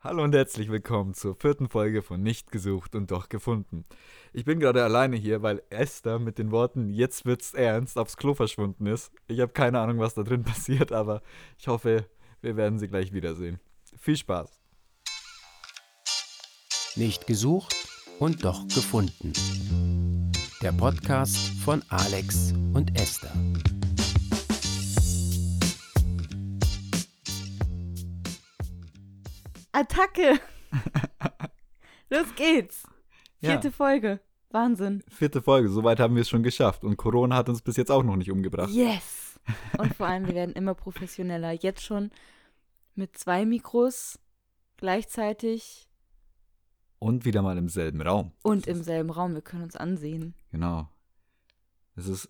Hallo und herzlich willkommen zur vierten Folge von Nicht gesucht und doch gefunden. Ich bin gerade alleine hier, weil Esther mit den Worten Jetzt wird's ernst aufs Klo verschwunden ist. Ich habe keine Ahnung, was da drin passiert, aber ich hoffe, wir werden sie gleich wiedersehen. Viel Spaß. Nicht gesucht und doch gefunden. Der Podcast von Alex und Esther. Attacke! Los geht's! Ja. Vierte Folge. Wahnsinn. Vierte Folge, soweit haben wir es schon geschafft. Und Corona hat uns bis jetzt auch noch nicht umgebracht. Yes! Und vor allem, wir werden immer professioneller. Jetzt schon mit zwei Mikros gleichzeitig Und wieder mal im selben Raum. und im selben Raum. Wir können uns ansehen. Genau. Es ist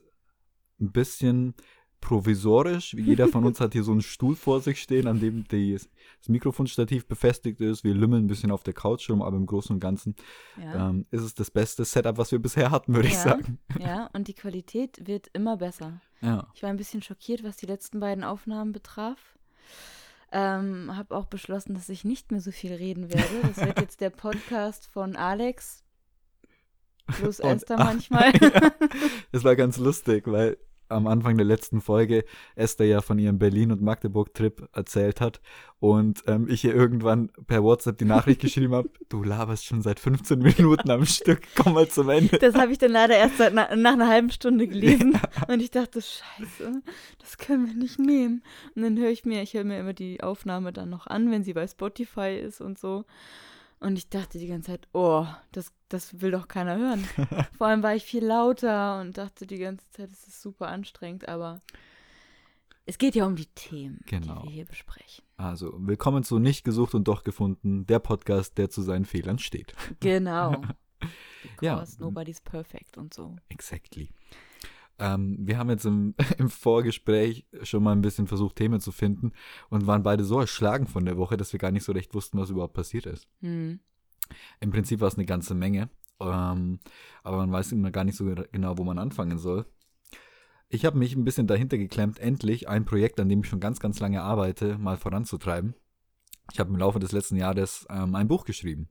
ein bisschen provisorisch. Jeder von uns hat hier so einen Stuhl vor sich stehen, an dem die, das Mikrofonstativ befestigt ist. Wir lümmeln ein bisschen auf der Couch rum, aber im Großen und Ganzen Ja. ähm, ist es das beste Setup, was wir bisher hatten, würde ich Ja. sagen. ja, und die Qualität wird immer besser. Ja. Ich war ein bisschen schockiert, was die letzten beiden Aufnahmen betraf. Ähm, habe auch beschlossen, dass ich nicht mehr so viel reden werde. Das wird jetzt der Podcast von Alex plus Esther manchmal. ja. Es war ganz lustig, weil am Anfang der letzten Folge Esther ja von ihrem Berlin- und Magdeburg-Trip erzählt hat und ähm, ich ihr irgendwann per WhatsApp die Nachricht geschrieben habe, du laberst schon seit 15 Minuten am Stück, komm mal zum Ende. Das habe ich dann leider erst seit na, nach einer halben Stunde gelesen und ich dachte, scheiße, das können wir nicht nehmen. Und dann höre ich mir, ich höre mir immer die Aufnahme dann noch an, wenn sie bei Spotify ist und so. Und ich dachte die ganze Zeit, oh, das, das will doch keiner hören. Vor allem war ich viel lauter und dachte die ganze Zeit, es ist super anstrengend, aber es geht ja um die Themen, Genau. die wir hier besprechen. Also, willkommen zu Nicht gesucht und doch gefunden, der Podcast, der zu seinen Fehlern steht. Genau. Ja. Because nobody's perfect und so. Exactly. Ähm, wir haben jetzt im, im Vorgespräch schon mal ein bisschen versucht, Themen zu finden und waren beide so erschlagen von der Woche, dass wir gar nicht so recht wussten, was überhaupt passiert ist. Hm. Im Prinzip war es eine ganze Menge, ähm, aber man weiß immer gar nicht so genau, wo man anfangen soll. Ich habe mich ein bisschen dahinter geklemmt, endlich ein Projekt, an dem ich schon ganz, ganz lange arbeite, mal voranzutreiben. Ich habe im Laufe des letzten Jahres ähm, ein Buch geschrieben.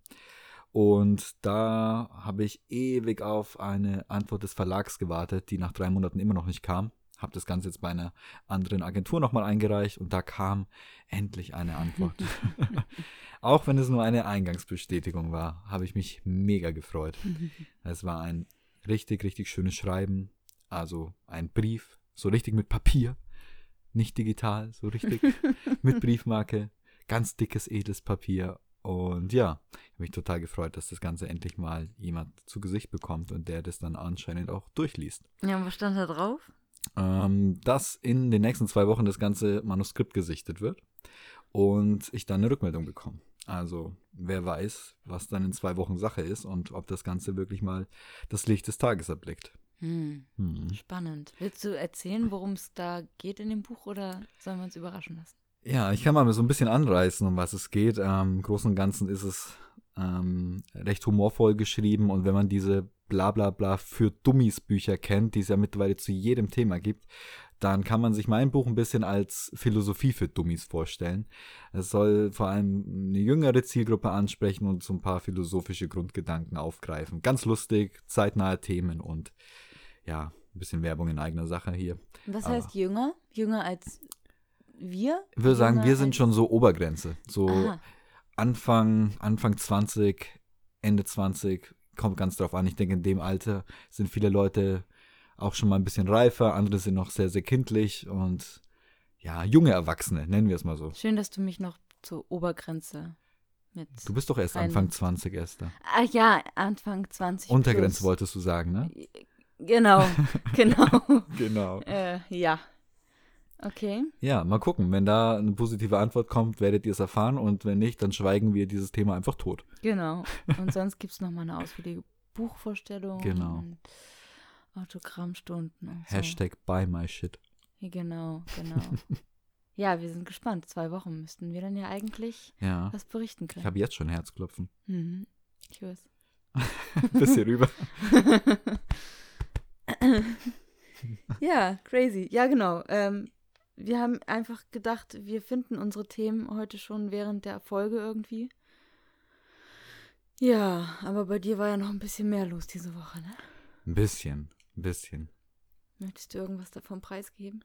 Und da habe ich ewig auf eine Antwort des Verlags gewartet, die nach drei Monaten immer noch nicht kam. Habe das Ganze jetzt bei einer anderen Agentur nochmal eingereicht und da kam endlich eine Antwort. Auch wenn es nur eine Eingangsbestätigung war, habe ich mich mega gefreut. Es war ein richtig, richtig schönes Schreiben. Also ein Brief, so richtig mit Papier, nicht digital, so richtig mit Briefmarke, ganz dickes, edles Papier. Und ja, ich habe mich total gefreut, dass das Ganze endlich mal jemand zu Gesicht bekommt und der das dann anscheinend auch durchliest. Ja, was stand da drauf? Ähm, dass in den nächsten zwei Wochen das ganze Manuskript gesichtet wird und ich dann eine Rückmeldung bekomme. Also wer weiß, was dann in zwei Wochen Sache ist und ob das Ganze wirklich mal das Licht des Tages erblickt. Hm. Hm. Spannend. Willst du erzählen, worum es da geht in dem Buch oder sollen wir uns überraschen lassen? Ja, ich kann mal so ein bisschen anreißen, um was es geht. Ähm, Im Großen und Ganzen ist es ähm, recht humorvoll geschrieben und wenn man diese Blablabla bla, bla für Dummies Bücher kennt, die es ja mittlerweile zu jedem Thema gibt, dann kann man sich mein Buch ein bisschen als Philosophie für Dummies vorstellen. Es soll vor allem eine jüngere Zielgruppe ansprechen und so ein paar philosophische Grundgedanken aufgreifen. Ganz lustig, zeitnahe Themen und ja, ein bisschen Werbung in eigener Sache hier. Was Aber- heißt jünger? Jünger als wir? Ich würde sagen, wir sind schon so Obergrenze. So Aha. Anfang, Anfang 20, Ende 20, kommt ganz drauf an. Ich denke, in dem Alter sind viele Leute auch schon mal ein bisschen reifer, andere sind noch sehr, sehr kindlich und ja, junge Erwachsene, nennen wir es mal so. Schön, dass du mich noch zur Obergrenze mit. Du bist doch erst Ein- Anfang 20, Esther. Ah ja, Anfang 20. Untergrenze plus. wolltest du sagen, ne? Genau, genau. Genau. äh, ja. Okay. Ja, mal gucken. Wenn da eine positive Antwort kommt, werdet ihr es erfahren und wenn nicht, dann schweigen wir dieses Thema einfach tot. Genau. Und sonst gibt es nochmal eine ausführliche Buchvorstellung. Genau. Und Autogrammstunden und so. Hashtag buy my shit. Genau, genau. ja, wir sind gespannt. Zwei Wochen müssten wir dann ja eigentlich Ja. was berichten Ich können. habe jetzt schon Herzklopfen. Mhm. Ich weiß. Bis hier rüber. ja, crazy. Ja, genau. Ähm, wir haben einfach gedacht, wir finden unsere Themen heute schon während der Folge irgendwie. Ja, aber bei dir war ja noch ein bisschen mehr los diese Woche, ne? Ein bisschen, ein bisschen. Möchtest du irgendwas davon preisgeben?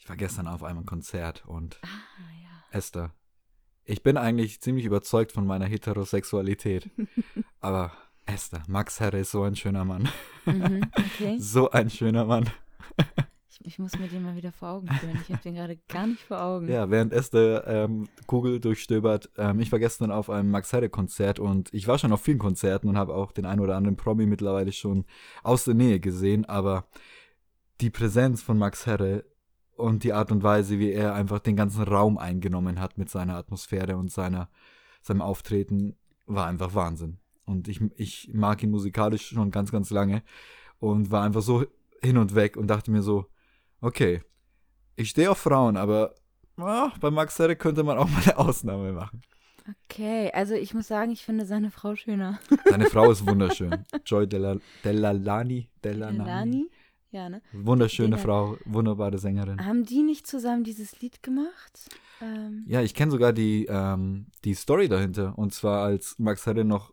Ich war gestern auf einem Konzert und Ah, ja. Esther, ich bin eigentlich ziemlich überzeugt von meiner Heterosexualität. aber Esther, Max Herre ist so ein schöner Mann. Mhm, okay. So ein schöner Mann. Ich, ich muss mir den mal wieder vor Augen führen. Ich habe den gerade gar nicht vor Augen. Ja, während Esther ähm, Google durchstöbert, ähm, ich war gestern auf einem Max Herre Konzert und ich war schon auf vielen Konzerten und habe auch den einen oder anderen Promi mittlerweile schon aus der Nähe gesehen, aber die Präsenz von Max Herre und die Art und Weise, wie er einfach den ganzen Raum eingenommen hat mit seiner Atmosphäre und seiner, seinem Auftreten, war einfach Wahnsinn. Und ich, ich mag ihn musikalisch schon ganz, ganz lange und war einfach so hin und weg und dachte mir so, okay, ich stehe auf Frauen, aber ah, bei Max Herre könnte man auch mal eine Ausnahme machen. Okay, also ich muss sagen, ich finde seine Frau schöner. Seine Frau ist wunderschön. Joy Della, Delalani. Delalani. Lani? Ja, ne? Wunderschöne Della- Frau, wunderbare Sängerin. Haben die nicht zusammen dieses Lied gemacht? Ähm, Ja, ich kenne sogar die, ähm, die Story dahinter. Und zwar als Max Herre noch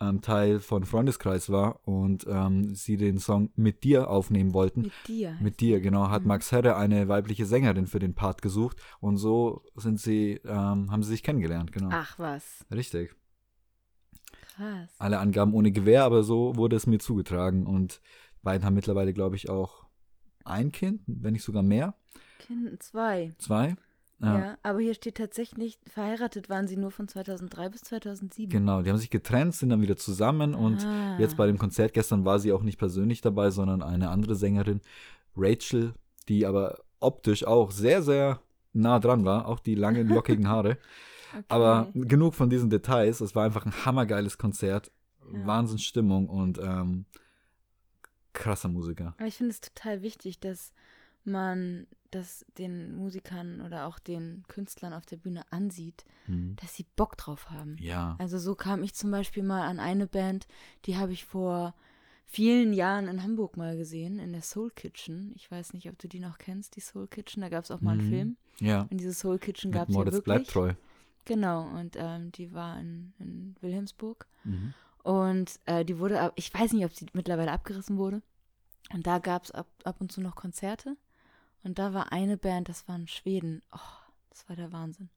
ähm, Teil von Freundeskreis war und ähm, sie den Song mit dir aufnehmen wollten. mit dir. Mit dir, genau, hat Mhm. Max Herre eine weibliche Sängerin für den Part gesucht und so sind sie, ähm, haben sie sich kennengelernt, genau. Ach was, Richtig. krass. Alle Angaben ohne Gewehr, aber so wurde es mir zugetragen und beiden haben mittlerweile, glaube ich, auch ein Kind, wenn nicht sogar mehr. Kind zwei. Zwei. Ja. aber hier steht tatsächlich, verheiratet waren sie nur von 2003 bis 2007. Genau, die haben sich getrennt, sind dann wieder zusammen und ah. jetzt bei dem Konzert gestern war sie auch nicht persönlich dabei, sondern eine andere Sängerin, Rachel, die aber optisch auch sehr, sehr nah dran war, auch die langen, lockigen Haare. okay. Aber genug von diesen Details. Es war einfach ein hammergeiles Konzert. Ja. Wahnsinnsstimmung und ähm, krasser Musiker. Aber ich finde es total wichtig, dass man das den Musikern oder auch den Künstlern auf der Bühne ansieht, Hm. dass sie Bock drauf haben. Ja. Also so kam ich zum Beispiel mal an eine Band, die habe ich vor vielen Jahren in Hamburg mal gesehen, in der Soul Kitchen. Ich weiß nicht, ob du die noch kennst, die Soul Kitchen. Da gab es auch mal einen Mhm. Film. Ja. Und diese Soul Kitchen gab es ja wirklich. bleibt treu. Genau, und ähm, die war in, in Wilhelmsburg. Mhm. Und äh, die wurde, ich weiß nicht, ob sie mittlerweile abgerissen wurde. Und da gab es ab, ab und zu noch Konzerte. Und da war eine Band, das waren Schweden. Oh, das war der Wahnsinn.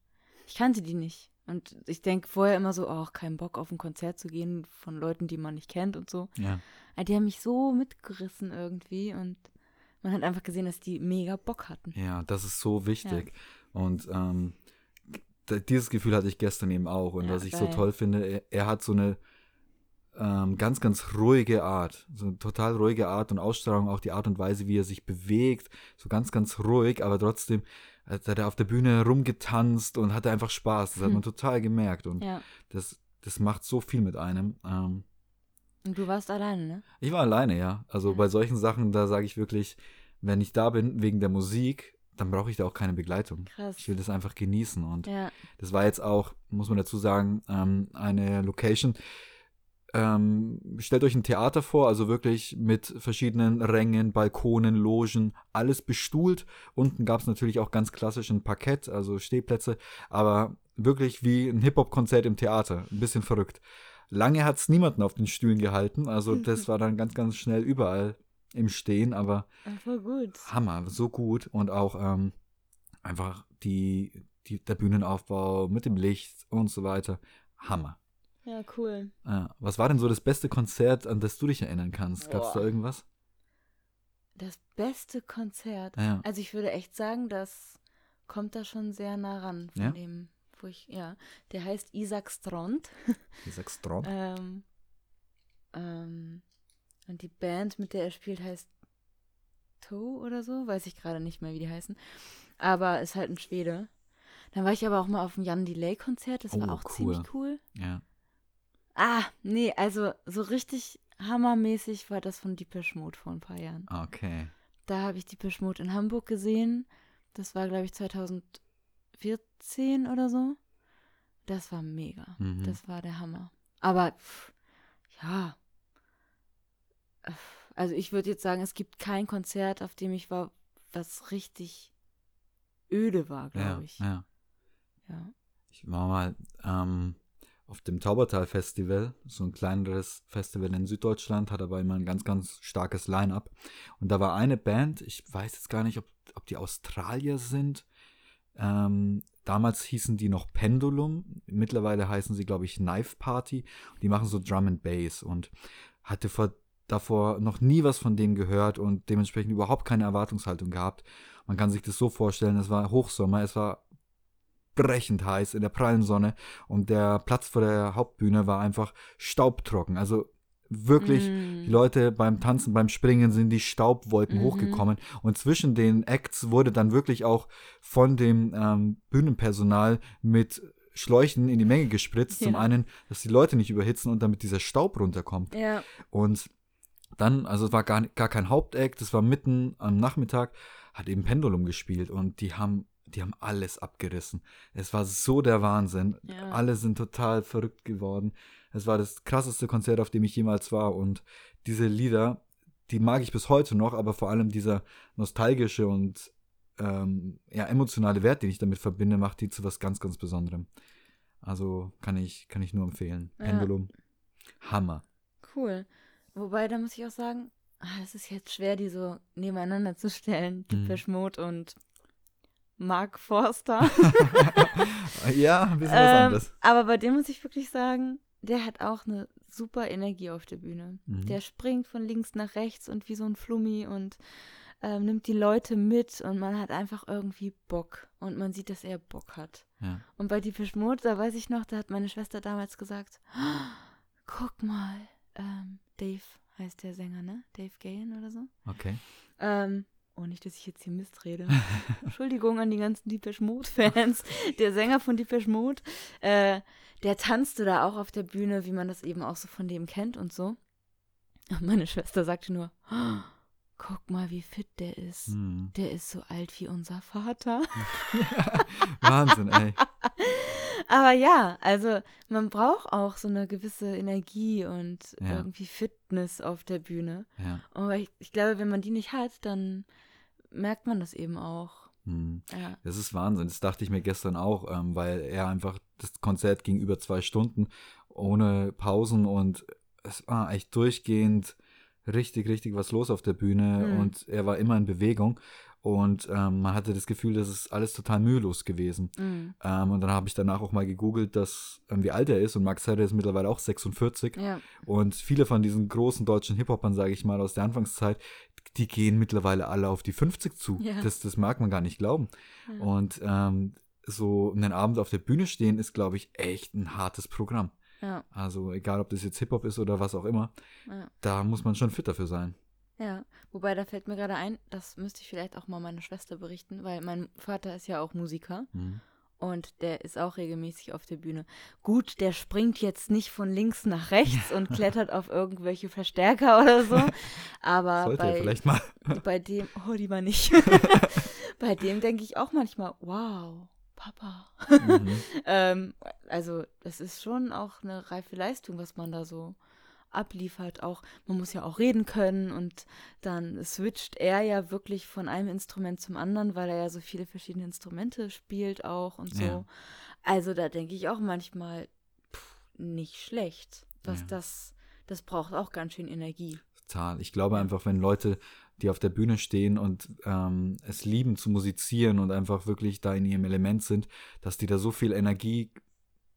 Ich kannte die nicht. Und ich denke vorher immer so, oh, kein Bock auf ein Konzert zu gehen von Leuten, die man nicht kennt und so. Ja. Aber die haben mich so mitgerissen irgendwie. Und man hat einfach gesehen, dass die mega Bock hatten. Ja, das ist so wichtig. Und ähm, dieses Gefühl hatte ich gestern eben auch. Und Ja, was ich so geil. toll finde, er, er hat so eine ähm, ganz, ganz ruhige Art. So eine total ruhige Art und Ausstrahlung, auch die Art und Weise, wie er sich bewegt. So ganz, ganz ruhig, aber trotzdem hat er auf der Bühne rumgetanzt und hatte einfach Spaß. Das hat Hm. man total gemerkt. Und Ja. das, das macht so viel mit einem. Ähm, Und du warst alleine, ne? ich war alleine, ja. Also Ja. bei solchen Sachen, da sage ich wirklich, wenn ich da bin wegen der Musik, dann brauche ich da auch keine Begleitung. Krass. Ich will das einfach genießen. Und Ja. das war jetzt auch, muss man dazu sagen, ähm, eine Location. Ähm, stellt euch ein Theater vor, also wirklich mit verschiedenen Rängen, Balkonen, Logen, alles bestuhlt. Unten gab es natürlich auch ganz klassisch ein Parkett, also Stehplätze, aber wirklich wie ein Hip-Hop-Konzert im Theater. Ein bisschen verrückt. Lange hat es niemanden auf den Stühlen gehalten, also das war dann ganz, ganz schnell überall im Stehen, aber. Hammer, so gut und auch ähm, einfach die, die, der Bühnenaufbau mit dem Licht und so weiter. Hammer. Ja, cool. Äh, was war denn so das beste Konzert, an das du dich erinnern kannst? Gab es da irgendwas? Das beste Konzert. Ja. Also ich würde echt sagen, das kommt da schon sehr nah ran von Ja? dem, wo ich, ja. Der heißt Isaac Strond. Isaac Strom? ähm, ähm, und die Band, mit der er spielt, heißt Toe oder so. Weiß ich gerade nicht mehr, wie die heißen. Aber ist halt ein Schwede. Dann war ich aber auch mal auf dem Jan Delay-Konzert. Das war Oh, auch cool. ziemlich cool. Ja. Ah, nee, also so richtig hammermäßig war das von Deepish Mode vor ein paar Jahren. Okay. Da habe ich die Mode in Hamburg gesehen. Das war, glaube ich, 2014 oder so. Das war mega. Mhm. Das war der Hammer. Aber, pff, ja. Äh, Also ich würde jetzt sagen, es gibt kein Konzert, auf dem ich war, was richtig öde war, Ja, glaube ich. ja. Ja. Ich war mal ähm, auf dem Taubertal Festival, so ein kleineres Festival in Süddeutschland, hat aber immer ein ganz, ganz starkes Line-up. Und da war eine Band, ich weiß jetzt gar nicht, ob, ob die Australier sind. Ähm, damals hießen die noch Pendulum, mittlerweile heißen sie, glaube ich, Knife Party. Die machen so Drum and Bass und hatte vor, davor noch nie was von denen gehört und dementsprechend überhaupt keine Erwartungshaltung gehabt. Man kann sich das so vorstellen, es war Hochsommer, es war brechend heiß in der prallen Sonne und der Platz vor der Hauptbühne war einfach staubtrocken. Also wirklich, Mm. die Leute beim Tanzen, beim Springen sind die Staubwolken Mhm. hochgekommen und zwischen den Acts wurde dann wirklich auch von dem ähm, Bühnenpersonal mit Schläuchen in die Menge gespritzt. Zum Ja. einen, dass die Leute nicht überhitzen und damit dieser Staub runterkommt. Ja. Und dann, also es war gar, gar kein Hauptact, es war mitten am Nachmittag, hat eben Pendulum gespielt und die haben, die haben alles abgerissen. Es war so der Wahnsinn. Ja. Alle sind total verrückt geworden. Es war das krasseste Konzert, auf dem ich jemals war. Und diese Lieder, die mag ich bis heute noch, aber vor allem dieser nostalgische und ähm, ja, emotionale Wert, den ich damit verbinde, macht die zu was ganz, ganz Besonderem. Also kann ich, kann ich nur empfehlen. Ja. Pendulum. Hammer. Cool. Wobei, da muss ich auch sagen, ah, es ist jetzt schwer, die so nebeneinander zu stellen. Mhm. Depeche Mode und Mark Forster. ja, ein bisschen was ähm, anderes. aber bei dem muss ich wirklich sagen, der hat auch eine super Energie auf der Bühne. Mhm. Der springt von links nach rechts und wie so ein Flummi und ähm, nimmt die Leute mit und man hat einfach irgendwie Bock. Und man sieht, dass er Bock hat. Ja. Und bei Depeche Mode, da weiß ich noch, da hat meine Schwester damals gesagt, "Ah, guck mal, ähm, Dave heißt der Sänger, ne? Dave Gahan oder so. Okay. Ähm, oh, nicht, dass ich jetzt hier Mist rede. Entschuldigung an die ganzen Depeche Mode-Fans. Der Sänger von Depeche Mode, äh, der tanzte da auch auf der Bühne, wie man das eben auch so von dem kennt und so. Und meine Schwester sagte nur, "Oh, guck mal, wie fit der ist. Hm. Der ist so alt wie unser Vater. Wahnsinn, ey. Aber ja, also man braucht auch so eine gewisse Energie und Ja. irgendwie Fitness auf der Bühne. Ja. Aber ich, ich glaube, wenn man die nicht hat, dann merkt man das eben auch. Hm. Ja. Das ist Wahnsinn. Das dachte ich mir gestern auch, ähm, weil er einfach, das Konzert ging über zwei Stunden ohne Pausen und es war echt durchgehend richtig, richtig was los auf der Bühne Mhm. und er war immer in Bewegung und ähm, man hatte das Gefühl, das ist alles total mühelos gewesen. Mm. Ähm, und dann habe ich danach auch mal gegoogelt, dass, ähm, wie alt er ist und Max Herre ist mittlerweile auch 46 Ja. und viele von diesen großen deutschen Hip-Hopern, sage ich mal, aus der Anfangszeit, die gehen mittlerweile alle auf die 50 zu. Ja. Das, das mag man gar nicht glauben. Ja. Und ähm, so einen Abend auf der Bühne stehen ist, glaube ich, echt ein hartes Programm. Ja, Also egal, ob das jetzt Hip-Hop ist oder was auch immer, da muss man schon fit dafür sein. Ja. Wobei, da fällt mir gerade ein, das müsste ich vielleicht auch mal meiner Schwester berichten, weil mein Vater ist ja auch Musiker Mhm. und der ist auch regelmäßig auf der Bühne. Gut, der springt jetzt nicht von links nach rechts und klettert auf irgendwelche Verstärker oder so, aber Sollte bei, vielleicht mal. bei dem, oh, lieber nicht. bei dem denke ich auch manchmal, wow, Papa. Mhm. ähm, also, das ist schon auch eine reife Leistung, was man da so abliefert. Auch, man muss ja auch reden können und dann switcht er ja wirklich von einem Instrument zum anderen, weil er ja so viele verschiedene Instrumente spielt auch und so. Ja. Also, da denke ich auch manchmal, pff, nicht schlecht. Was Ja. das, das braucht auch ganz schön Energie. Total. Ich glaube einfach, wenn Leute, die auf der Bühne stehen und ähm, es lieben zu musizieren und einfach wirklich da in ihrem Element sind, dass die da so viel Energie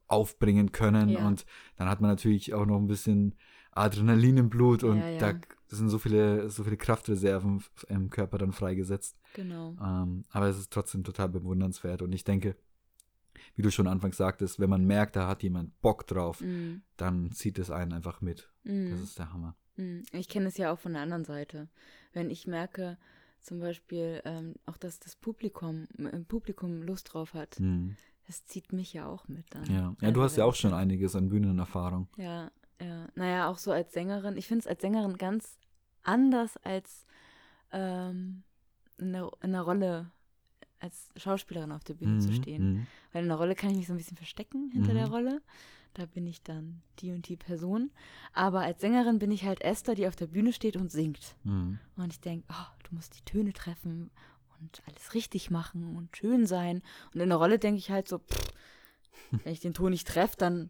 aufbringen können Ja. und dann hat man natürlich auch noch ein bisschen Adrenalin im Blut und Ja, ja. da sind so viele, so viele Kraftreserven im Körper dann freigesetzt. Genau. Ähm, aber es ist trotzdem total bewundernswert und ich denke, wie du schon anfangs sagtest, wenn man merkt, da hat jemand Bock drauf, Mm, dann zieht es einen einfach mit. mm. Das ist der Hammer. Mm, Ich kenne es ja auch von der anderen Seite. Wenn ich merke, zum Beispiel ähm, auch, dass das Publikum, im Publikum Lust drauf hat, Mhm. das zieht mich ja auch mit dann. Ja. ja, du hast ja auch schon einiges an Bühnenerfahrung. Ja, ja. Naja, auch so als Sängerin. Ich finde es als Sängerin ganz anders als ähm, in, der, in der Rolle als Schauspielerin auf der Bühne zu Mhm, stehen. mhm. Weil in der Rolle kann ich mich so ein bisschen verstecken hinter der Mhm. Rolle. Da bin ich dann die und die Person. Aber als Sängerin bin ich halt Esther, die auf der Bühne steht und singt. Mhm. Und ich denke, oh, du musst die Töne treffen und alles richtig machen und schön sein. Und in der Rolle denke ich halt so, pff, wenn ich den Ton nicht treffe, dann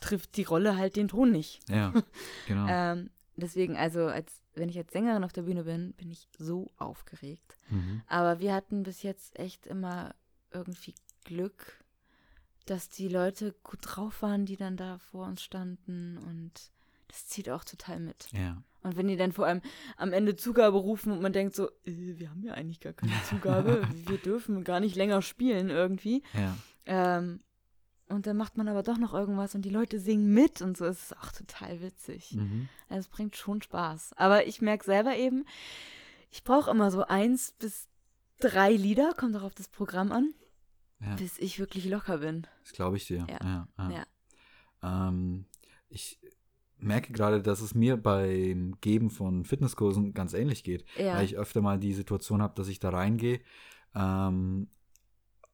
trifft die Rolle halt den Ton nicht. Ja, genau. Ähm, deswegen, also als wenn ich als Sängerin auf der Bühne bin, bin ich so aufgeregt. mhm. Aber wir hatten bis jetzt echt immer irgendwie Glück, dass die Leute gut drauf waren, die dann da vor uns standen und das zieht auch total mit. Ja. Und wenn die dann vor allem am Ende Zugabe rufen und man denkt so, äh, wir haben ja eigentlich gar keine Zugabe, wir dürfen gar nicht länger spielen irgendwie. Ja. Ähm, und dann macht man aber doch noch irgendwas und die Leute singen mit und so. Es ist auch total witzig. Mhm. Also es bringt schon Spaß. Aber ich merke selber eben, ich brauche immer so eins bis drei Lieder, kommt auch auf das Programm an, Ja. bis ich wirklich locker bin. Das glaube ich dir. Ja. Ja. ja. Ähm, ich merke gerade, dass es mir beim Geben von Fitnesskursen ganz ähnlich geht. Weil ich öfter mal die Situation habe, dass ich da reingehe, ähm,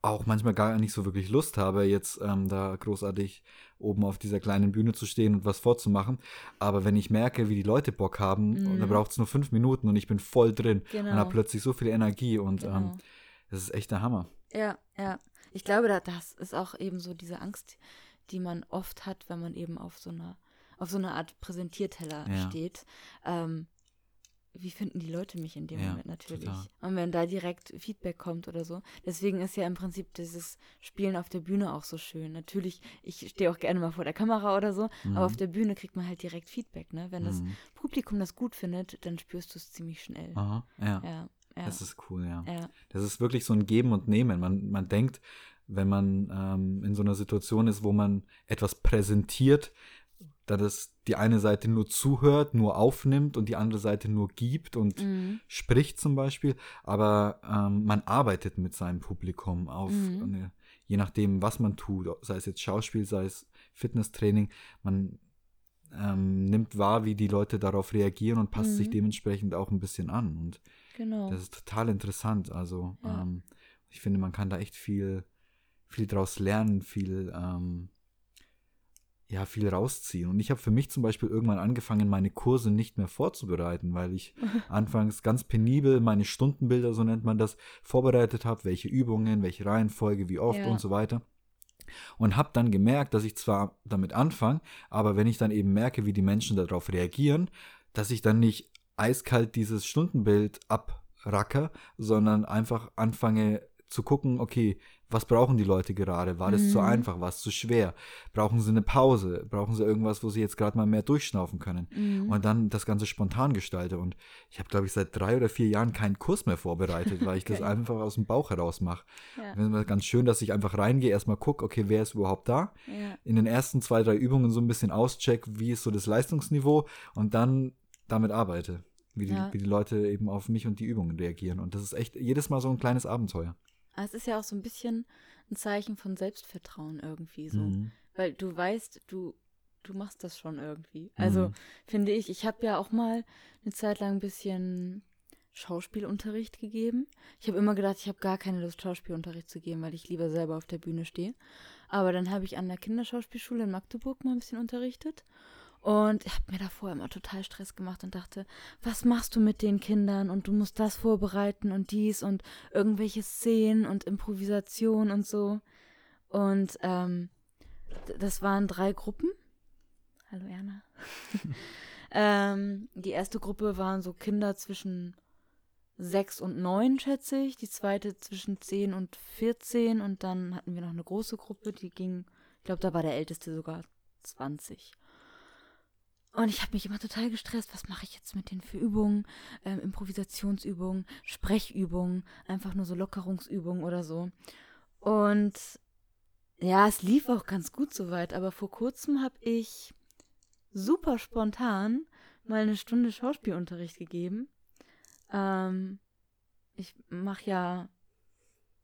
auch manchmal gar nicht so wirklich Lust habe, jetzt ähm, da großartig oben auf dieser kleinen Bühne zu stehen und was vorzumachen. Aber wenn ich merke, wie die Leute Bock haben, Mhm. und da braucht es nur fünf Minuten und ich bin voll drin Genau. und habe plötzlich so viel Energie und Genau. ähm, das ist echt der Hammer. Ja, ja. Ich glaube, da- das ist auch eben so diese Angst, die man oft hat, wenn man eben auf so einer, auf so einer Art Präsentierteller Ja. steht. Ähm, wie finden die Leute mich in dem Ja, Moment natürlich? total. Und wenn da direkt Feedback kommt oder so. Deswegen ist ja im Prinzip dieses Spielen auf der Bühne auch so schön. Natürlich, ich stehe auch gerne mal vor der Kamera oder so, Mhm. aber auf der Bühne kriegt man halt direkt Feedback, ne? Wenn das Mhm. Publikum das gut findet, dann spürst du es ziemlich schnell. Aha, ja. Ja, ja. Das ist cool, ja. ja. Das ist wirklich so ein Geben und Nehmen. Man, man denkt, wenn man ähm, in so einer Situation ist, wo man etwas präsentiert, da das die eine Seite nur zuhört, nur aufnimmt und die andere Seite nur gibt und Mhm. spricht zum Beispiel, aber ähm, man arbeitet mit seinem Publikum auf, Mhm. eine, je nachdem, was man tut, sei es jetzt Schauspiel, sei es Fitnesstraining, man ähm, nimmt wahr, wie die Leute darauf reagieren und passt sich Mhm. dementsprechend auch ein bisschen an und Genau. das ist total interessant. Also Ja. ähm, ich finde, man kann da echt viel, viel draus lernen, viel, ähm, ja, viel rausziehen. Und ich habe für mich zum Beispiel irgendwann angefangen, meine Kurse nicht mehr vorzubereiten, weil ich anfangs ganz penibel meine Stundenbilder, so nennt man das, vorbereitet habe, welche Übungen, welche Reihenfolge, wie oft Ja. und so weiter. Und habe dann gemerkt, dass ich zwar damit anfange, aber wenn ich dann eben merke, wie die Menschen darauf reagieren, dass ich dann nicht eiskalt dieses Stundenbild abracker, sondern einfach anfange zu gucken, okay, was brauchen die Leute gerade? War das zu Mhm. einfach? War es zu schwer? Brauchen sie eine Pause? Brauchen sie irgendwas, wo sie jetzt gerade mal mehr durchschnaufen können? Mhm. Und dann das Ganze spontan gestalte. Und ich habe, glaube ich, seit drei oder vier Jahren keinen Kurs mehr vorbereitet, weil ich das Okay. einfach aus dem Bauch heraus mache. ja. Ganz schön, dass ich einfach reingehe, erstmal gucke, okay, wer ist überhaupt da? Ja. In den ersten zwei, drei Übungen so ein bisschen auscheck, wie ist so das Leistungsniveau und dann damit arbeite. Wie die, Ja. wie die Leute eben auf mich und die Übungen reagieren. Und das ist echt jedes Mal so ein kleines Abenteuer. Aber Es ist ja auch so ein bisschen ein Zeichen von Selbstvertrauen irgendwie so. Mhm. Weil du weißt, du, du machst das schon irgendwie. Also Mhm. finde ich, ich habe ja auch mal eine Zeit lang ein bisschen Schauspielunterricht gegeben. Ich habe immer gedacht, ich habe gar keine Lust, Schauspielunterricht zu geben, weil ich lieber selber auf der Bühne stehe. Aber dann habe ich an der Kinderschauspielschule in Magdeburg mal ein bisschen unterrichtet. Und ich habe mir davor immer total Stress gemacht und dachte, was machst du mit den Kindern? Und du musst das vorbereiten und dies und irgendwelche Szenen und Improvisation und so. Und ähm, das waren drei Gruppen. Hallo Erna. ähm, die erste Gruppe waren so Kinder zwischen sechs und neun, schätze ich. Die zweite zwischen zehn und 14. Und dann hatten wir noch eine große Gruppe, die ging, ich glaube, da war der älteste sogar 20. Und ich habe mich immer total gestresst. Was mache ich jetzt mit denen für Übungen? Ähm, Improvisationsübungen, Sprechübungen, einfach nur so Lockerungsübungen oder so. Und ja, es lief auch ganz gut soweit, aber vor kurzem habe ich super spontan mal eine Stunde Schauspielunterricht gegeben. Ähm, ich mache ja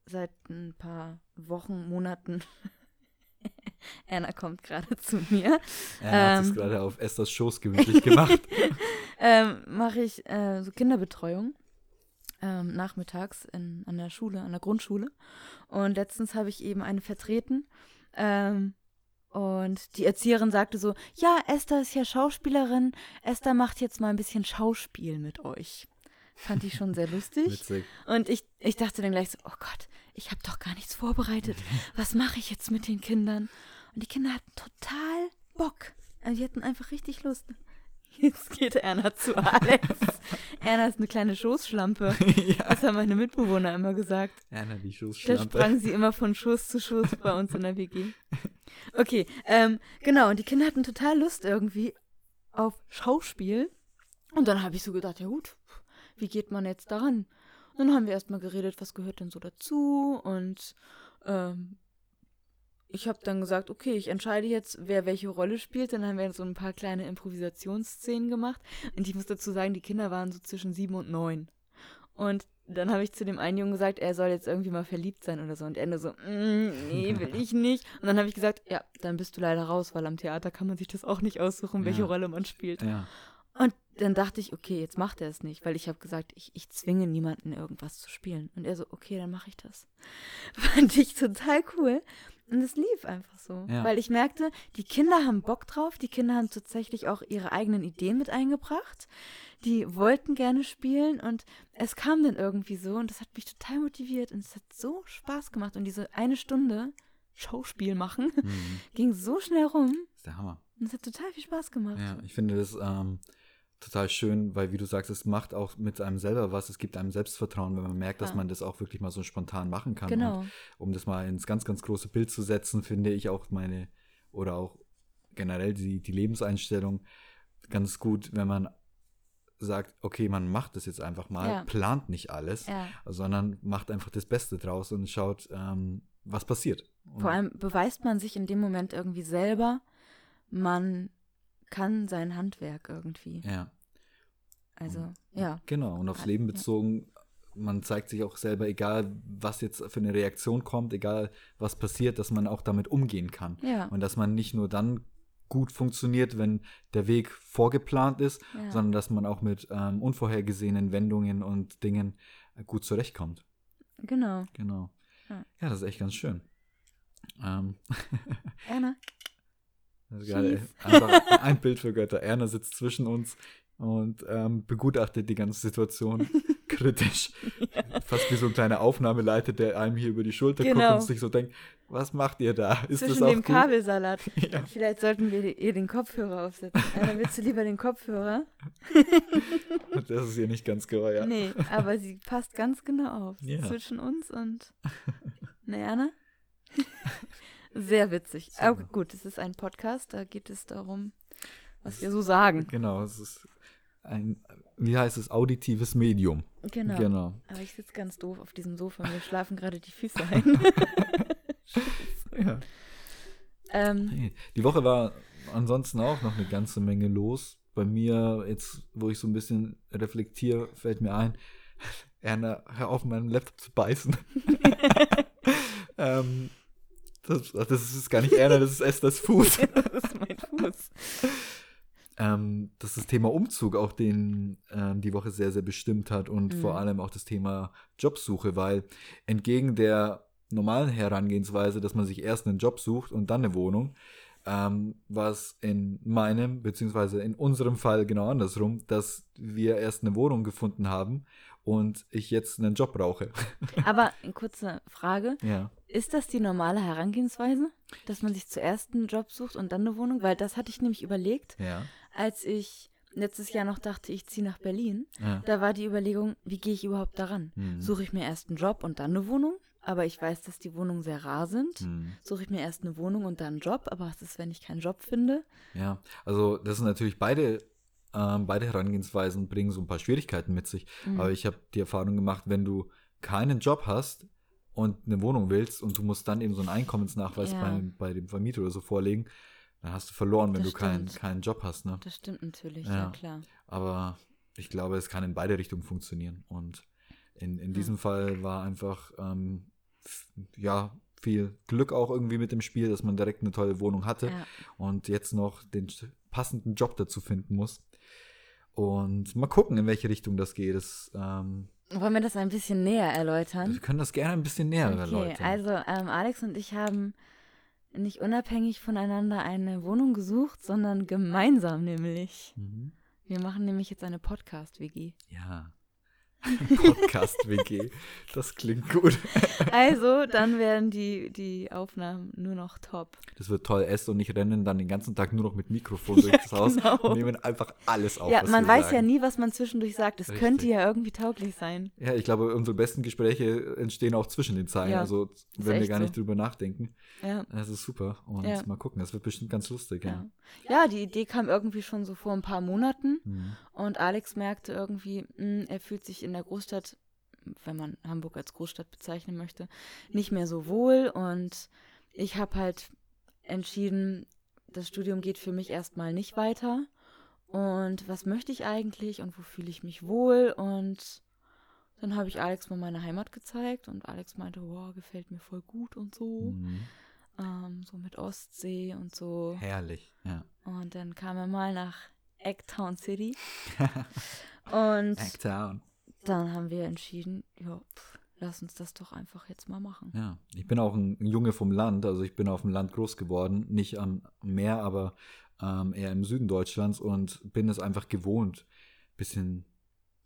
seit ein paar Wochen, Monaten. Erna kommt gerade zu mir. Er hat es Ähm. gerade auf Esthers Schoß gemütlich gemacht. ähm, mache ich äh, so Kinderbetreuung ähm, nachmittags in, an der Schule, an der Grundschule. Und letztens habe ich eben eine vertreten. Ähm, und die Erzieherin sagte so, ja, Esther ist ja Schauspielerin. Esther macht jetzt mal ein bisschen Schauspiel mit euch. Fand ich schon sehr lustig. Witzig. Und ich, ich dachte dann gleich so, oh Gott, ich habe doch gar nichts vorbereitet. Was mache ich jetzt mit den Kindern? Und die Kinder hatten total Bock. Also die hatten einfach richtig Lust. Jetzt geht Erna zu Alex. Erna ist eine kleine Schoßschlampe. ja. Das haben meine Mitbewohner immer gesagt. Erna, die Da Schussschlampe. sprang sie immer von Schuss zu Schuss bei uns in der WG. Okay, ähm, genau, und die Kinder hatten total Lust irgendwie auf Schauspiel. Und dann habe ich so gedacht, ja gut, wie geht man jetzt daran? Und dann haben wir erstmal geredet, was gehört denn so dazu? Und ähm, ich habe dann gesagt, okay, ich entscheide jetzt, wer welche Rolle spielt. Dann haben wir so ein paar kleine Improvisationsszenen gemacht. Und ich muss dazu sagen, die Kinder waren so zwischen sieben und neun. Und dann habe ich zu dem einen Jungen gesagt, er soll jetzt irgendwie mal verliebt sein oder so. Und er nur so, mm, nee, will ich nicht. Und dann habe ich gesagt, ja, dann bist du leider raus, weil am Theater kann man sich das auch nicht aussuchen, welche Ja. Rolle man spielt. Ja. Und dann dachte ich, okay, jetzt macht er es nicht, weil ich habe gesagt, ich, ich zwinge niemanden irgendwas zu spielen. Und er so, okay, dann mache ich das. Fand ich total cool. Und es lief einfach so. Ja. Weil ich merkte, die Kinder haben Bock drauf, die Kinder haben tatsächlich auch ihre eigenen Ideen mit eingebracht. Die wollten gerne spielen und es kam dann irgendwie so und das hat mich total motiviert und es hat so Spaß gemacht. Und diese eine Stunde Schauspiel machen Mhm. ging so schnell rum ist der Hammer. und es hat total viel Spaß gemacht. Ja, ich finde das ähm, total schön, weil wie du sagst, es macht auch mit einem selber was. Es gibt einem Selbstvertrauen, wenn man merkt, dass Ja. man das auch wirklich mal so spontan machen kann. Genau. Und um das mal ins ganz, ganz große Bild zu setzen, finde ich auch meine, oder auch generell die, die Lebenseinstellung ganz gut, wenn man sagt, okay, man macht das jetzt einfach mal, Ja. plant nicht alles, Ja. sondern macht einfach das Beste draus und schaut, ähm, was passiert. Und, Vor allem beweist man sich in dem Moment irgendwie selber, man kann sein Handwerk irgendwie. ja. Also, ja. Genau, und aufs Ja, Leben ja. bezogen, man zeigt sich auch selber, egal was jetzt für eine Reaktion kommt, egal was passiert, dass man auch damit umgehen kann. Ja. Und dass man nicht nur dann gut funktioniert, wenn der Weg vorgeplant ist, Ja. sondern dass man auch mit ähm, unvorhergesehenen Wendungen und Dingen äh, gut zurechtkommt. Genau. Genau. Ja. Ja, das ist echt ganz schön. Ähm, Erna. Gerade Schieß. einfach ein Bild für Götter. Erna sitzt zwischen uns und ähm, begutachtet die ganze Situation kritisch. Fast wie so ein kleiner Aufnahmeleiter, der einem hier über die Schulter Genau. guckt und sich so denkt, was macht ihr da? Ist Zwischen das auch dem gut? Kabelsalat. Ja. Vielleicht sollten wir ihr den Kopfhörer aufsetzen. Erna, willst du lieber den Kopfhörer? Das ist ihr nicht ganz geheuer. Nee, aber sie passt ganz genau auf. Ja. Zwischen uns und. Ne, Erna? Sehr witzig. Super. Aber gut, es ist ein Podcast, da geht es darum, was wir so sagen. Genau, es ist ein, wie heißt es, auditives Medium. Genau. Genau. Aber ich sitze ganz doof auf diesem Sofa. Mir schlafen gerade die Füße ein. Ja. ähm, Hey, Die Woche war ansonsten auch noch eine ganze Menge los. Bei mir, jetzt, wo ich so ein bisschen reflektiere, fällt mir ein, Erna, hör auf, meinen Laptop zu beißen. ähm, das, das ist gar nicht Erna, das ist Esthers Fuß. das ist mein Fuß. ähm, dass das Thema Umzug auch den ähm, die Woche sehr, sehr bestimmt hat und Mhm. vor allem auch das Thema Jobsuche, weil entgegen der normalen Herangehensweise, dass man sich erst einen Job sucht und dann eine Wohnung, ähm, war es in meinem, beziehungsweise in unserem Fall genau andersrum, dass wir erst eine Wohnung gefunden haben und ich jetzt einen Job brauche. Aber eine kurze Frage. ja. Ist das die normale Herangehensweise? Dass man sich zuerst einen Job sucht und dann eine Wohnung? Weil das hatte ich nämlich überlegt, Ja. als ich letztes Jahr noch dachte, ich ziehe nach Berlin. ja. Da war die Überlegung, wie gehe ich überhaupt daran? Mhm. Suche ich mir erst einen Job und dann eine Wohnung? Aber ich weiß, dass die Wohnungen sehr rar sind. Mhm. Suche ich mir erst eine Wohnung und dann einen Job? Aber was ist, wenn ich keinen Job finde? Ja, also das sind natürlich beide, ähm, beide Herangehensweisen bringen so ein paar Schwierigkeiten mit sich. Mhm. Aber ich habe die Erfahrung gemacht, wenn du keinen Job hast und eine Wohnung willst und du musst dann eben so einen Einkommensnachweis Ja. bei, bei dem Vermieter oder so vorlegen, dann hast du verloren, wenn Das du keinen, keinen Job hast. Ne? Das stimmt natürlich, Ja. ja, klar. Aber ich glaube, es kann in beide Richtungen funktionieren. Und in, in diesem Fall war einfach, ähm, ja, viel Glück auch irgendwie mit dem Spiel, dass man direkt eine tolle Wohnung hatte Ja. und jetzt noch den passenden Job dazu finden muss. Und mal gucken, in welche Richtung das geht. Das, ähm, Wollen wir das ein bisschen näher erläutern? wir können das gerne ein bisschen näher Okay, erläutern. also ähm, Alex und ich haben nicht unabhängig voneinander eine Wohnung gesucht, sondern gemeinsam nämlich. Mhm. Wir machen nämlich jetzt eine Podcast-WG. Ja. Podcast-WG. Das klingt gut. Also, dann werden die, die Aufnahmen nur noch top. Das wird toll. Esther und ich rennen dann den ganzen Tag nur noch mit Mikrofon durch das Haus genau. und nehmen einfach alles auf. Ja, man weiß sagen. ja nie, was man zwischendurch sagt. Es Richtig. könnte ja irgendwie tauglich sein. Ja, ich glaube, unsere besten Gespräche entstehen auch zwischen den Zeilen. Ja, also, wenn wir gar nicht so. drüber nachdenken. Ja. Das ist super. Und Ja. mal gucken, das wird bestimmt ganz lustig. Ja. Ja. ja, die Idee kam irgendwie schon so vor ein paar Monaten. Mhm. Und Alex merkte irgendwie, mh, er fühlt sich in der Großstadt, wenn man Hamburg als Großstadt bezeichnen möchte, nicht mehr so wohl. Und ich habe halt entschieden, das Studium geht für mich erstmal nicht weiter. Und was möchte ich eigentlich und wo fühle ich mich wohl? Und dann habe ich Alex mal meine Heimat gezeigt und Alex meinte, wow, gefällt mir voll gut und so. Mhm. Ähm, so mit Ostsee und so. Herrlich, ja. Und dann kam er mal nach Eggtown City. und Acktown. Dann haben wir entschieden, ja, pff, lass uns das doch einfach jetzt mal machen. Ja, ich bin auch ein Junge vom Land, also ich bin auf dem Land groß geworden, nicht am Meer, aber ähm, eher im Süden Deutschlands und bin es einfach gewohnt, bisschen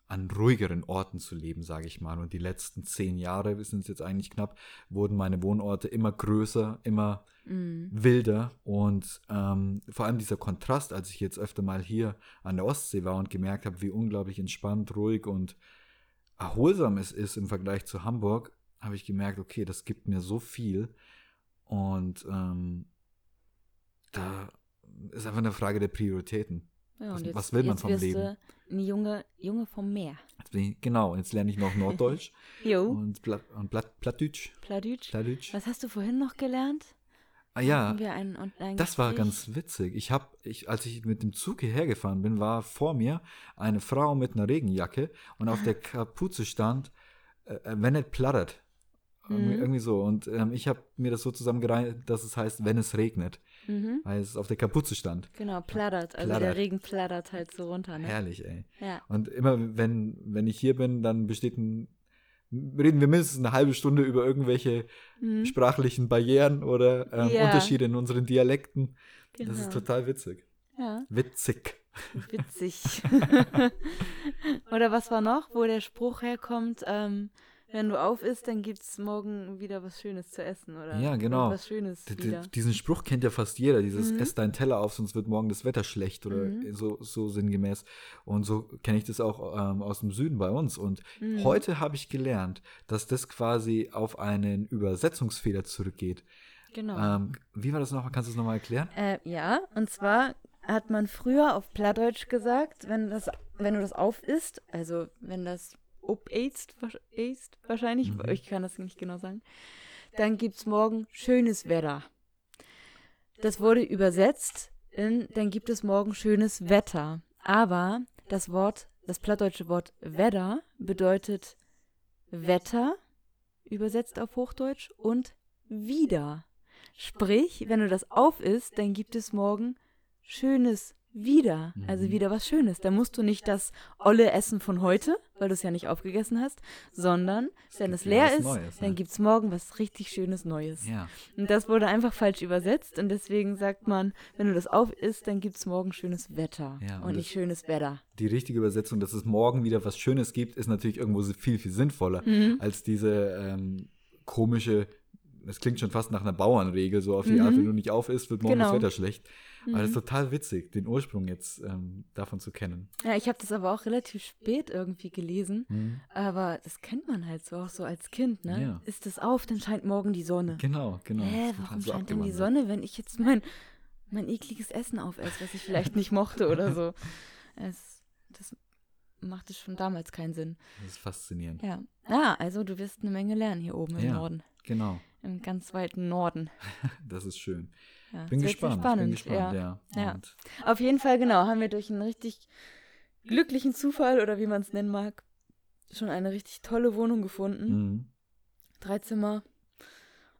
an ruhigeren Orten zu leben, sage ich mal. Und die letzten zehn Jahre, wir sind es jetzt eigentlich knapp, wurden meine Wohnorte immer größer, immer Mhm. wilder und ähm, vor allem dieser Kontrast, als ich jetzt öfter mal hier an der Ostsee war und gemerkt habe, wie unglaublich entspannt, ruhig und erholsam es ist im Vergleich zu Hamburg, habe ich gemerkt, okay, das gibt mir so viel und ähm, da ist einfach eine Frage der Prioritäten. Ja, Was- jetzt, was will man vom Leben? Ein Junge, Junge vom Meer. Jetzt ich, genau, jetzt lerne ich noch Norddeutsch Jo, und, Pla und Plat Plattdeutsch. Pladütsch. Plattdeutsch. Was hast du vorhin noch gelernt? Ah ja, Das war ganz witzig. Ich habe, ich, als ich mit dem Zug hierher gefahren bin, war vor mir eine Frau mit einer Regenjacke und auf der Kapuze stand, äh, wenn es plattert. Irgendwie, Mhm. irgendwie so. Und ähm, ich habe mir das so zusammengereiht, dass es heißt, wenn es regnet, Mhm. weil es auf der Kapuze stand. Genau, plattert. Also Plattert. der Regen plattert halt so runter, ne? Herrlich, ey. Ja. Und immer, wenn, wenn ich hier bin, dann besteht ein, reden wir mindestens eine halbe Stunde über irgendwelche Mhm. sprachlichen Barrieren oder ähm, Ja. Unterschiede in unseren Dialekten. Genau. Das ist total witzig. ja. Witzig. Witzig. Oder was war noch, wo der Spruch herkommt, ähm, wenn du auf isst, dann gibt's morgen wieder was Schönes zu essen, oder? Ja, genau. Was Schönes D-. Diesen Spruch kennt ja fast jeder, dieses Mhm. ess deinen Teller auf, sonst wird morgen das Wetter schlecht oder Mhm. so, so sinngemäß. Und so kenne ich das auch ähm, aus dem Süden bei uns. Und Mhm. heute habe ich gelernt, dass das quasi auf einen Übersetzungsfehler zurückgeht. Genau. Ähm, wie war das nochmal? Kannst du es nochmal erklären? Äh, ja, und zwar hat man früher auf Plattdeutsch gesagt, wenn, das, wenn du das auf isst, also wenn das obeizt, ist wahrscheinlich, Mhm. ich kann das nicht genau sagen, dann gibt's morgen schönes Wetter. Das wurde übersetzt in, dann gibt es morgen schönes Wetter. Aber das Wort, das plattdeutsche Wort Wetter bedeutet Wetter, übersetzt auf Hochdeutsch, und wieder. Sprich, wenn du das auf isst, dann gibt es morgen schönes wieder. Also Mhm. wieder was Schönes. Da musst du nicht das olle Essen von heute, weil du es ja nicht aufgegessen hast, sondern wenn es leer ist, Neues, dann ne? gibt es morgen was richtig Schönes Neues. Ja. Und das wurde einfach falsch übersetzt und deswegen sagt man, wenn du das auf isst, dann gibt es morgen schönes Wetter Ja, und und nicht das- schönes Wetter. Die richtige Übersetzung, dass es morgen wieder was Schönes gibt, ist natürlich irgendwo viel, viel sinnvoller Mhm. als diese ähm, komische, das klingt schon fast nach einer Bauernregel, so auf die Art, Mhm. wenn du nicht auf isst, wird morgen das Genau. Wetter schlecht. Aber das ist Mhm. total witzig, den Ursprung jetzt ähm, davon zu kennen. Ja, ich habe das aber auch relativ spät irgendwie gelesen, Mhm. aber das kennt man halt so auch so als Kind, ne? Ja. Ist es auf, dann scheint morgen die Sonne. Genau, genau. Hä, warum so scheint denn die. Sonne, wenn ich jetzt mein, mein ekliges Essen aufesse, was ich vielleicht nicht mochte oder so? Es, das macht es schon damals keinen Sinn. Das ist faszinierend. Ja. Ja, also du wirst eine Menge lernen hier oben im Ja. Norden. Genau, Im ganz weiten Norden. das ist schön. Ja, Bin gespannt, spannend, bin gespannt, ja. ja. Auf jeden Fall, genau, haben wir durch einen richtig glücklichen Zufall oder wie man es nennen mag, schon eine richtig tolle Wohnung gefunden. Mhm. Drei Zimmer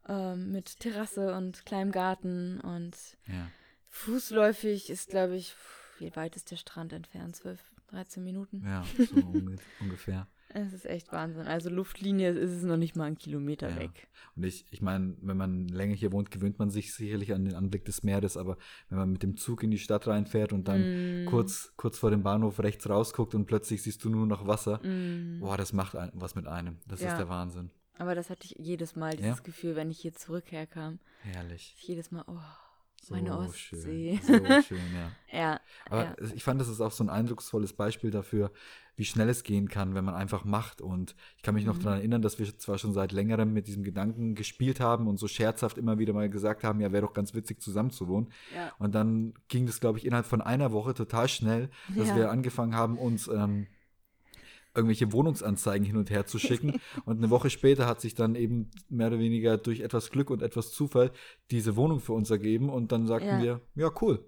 ähm, mit Terrasse und kleinem Garten und Ja. fußläufig ist, glaube ich, wie weit ist der Strand entfernt? 12, 13 Minuten. Ja, so unge ungefähr. Es ist echt Wahnsinn. Also Luftlinie ist es noch nicht mal einen Kilometer Ja. weg. Und ich, ich meine, wenn man länger hier wohnt, gewöhnt man sich sicherlich an den Anblick des Meeres, aber wenn man mit dem Zug in die Stadt reinfährt und dann Mm. kurz, kurz vor dem Bahnhof rechts rausguckt und plötzlich siehst du nur noch Wasser, Mm. boah, das macht ein, was mit einem. Das Ja. ist der Wahnsinn. Aber das hatte ich jedes Mal, dieses Ja? Gefühl, wenn ich hier zurückherkam. Herrlich. Jedes Mal, oh, So meine Ostsee. Schön. So schön, ja. ja. Aber ja. ich fand, das ist auch so ein eindrucksvolles Beispiel dafür, wie schnell es gehen kann, wenn man einfach macht. Und ich kann mich noch Mhm. daran erinnern, dass wir zwar schon seit längerem mit diesem Gedanken gespielt haben und so scherzhaft immer wieder mal gesagt haben, ja, wäre doch ganz witzig, zusammen zu wohnen. ja. Und dann ging das, glaube ich, innerhalb von einer Woche total schnell, dass wir angefangen haben, uns ähm, irgendwelche Wohnungsanzeigen hin und her zu schicken. und eine Woche später hat sich dann eben mehr oder weniger durch etwas Glück und etwas Zufall diese Wohnung für uns ergeben. Und dann sagten Ja. wir, ja, cool.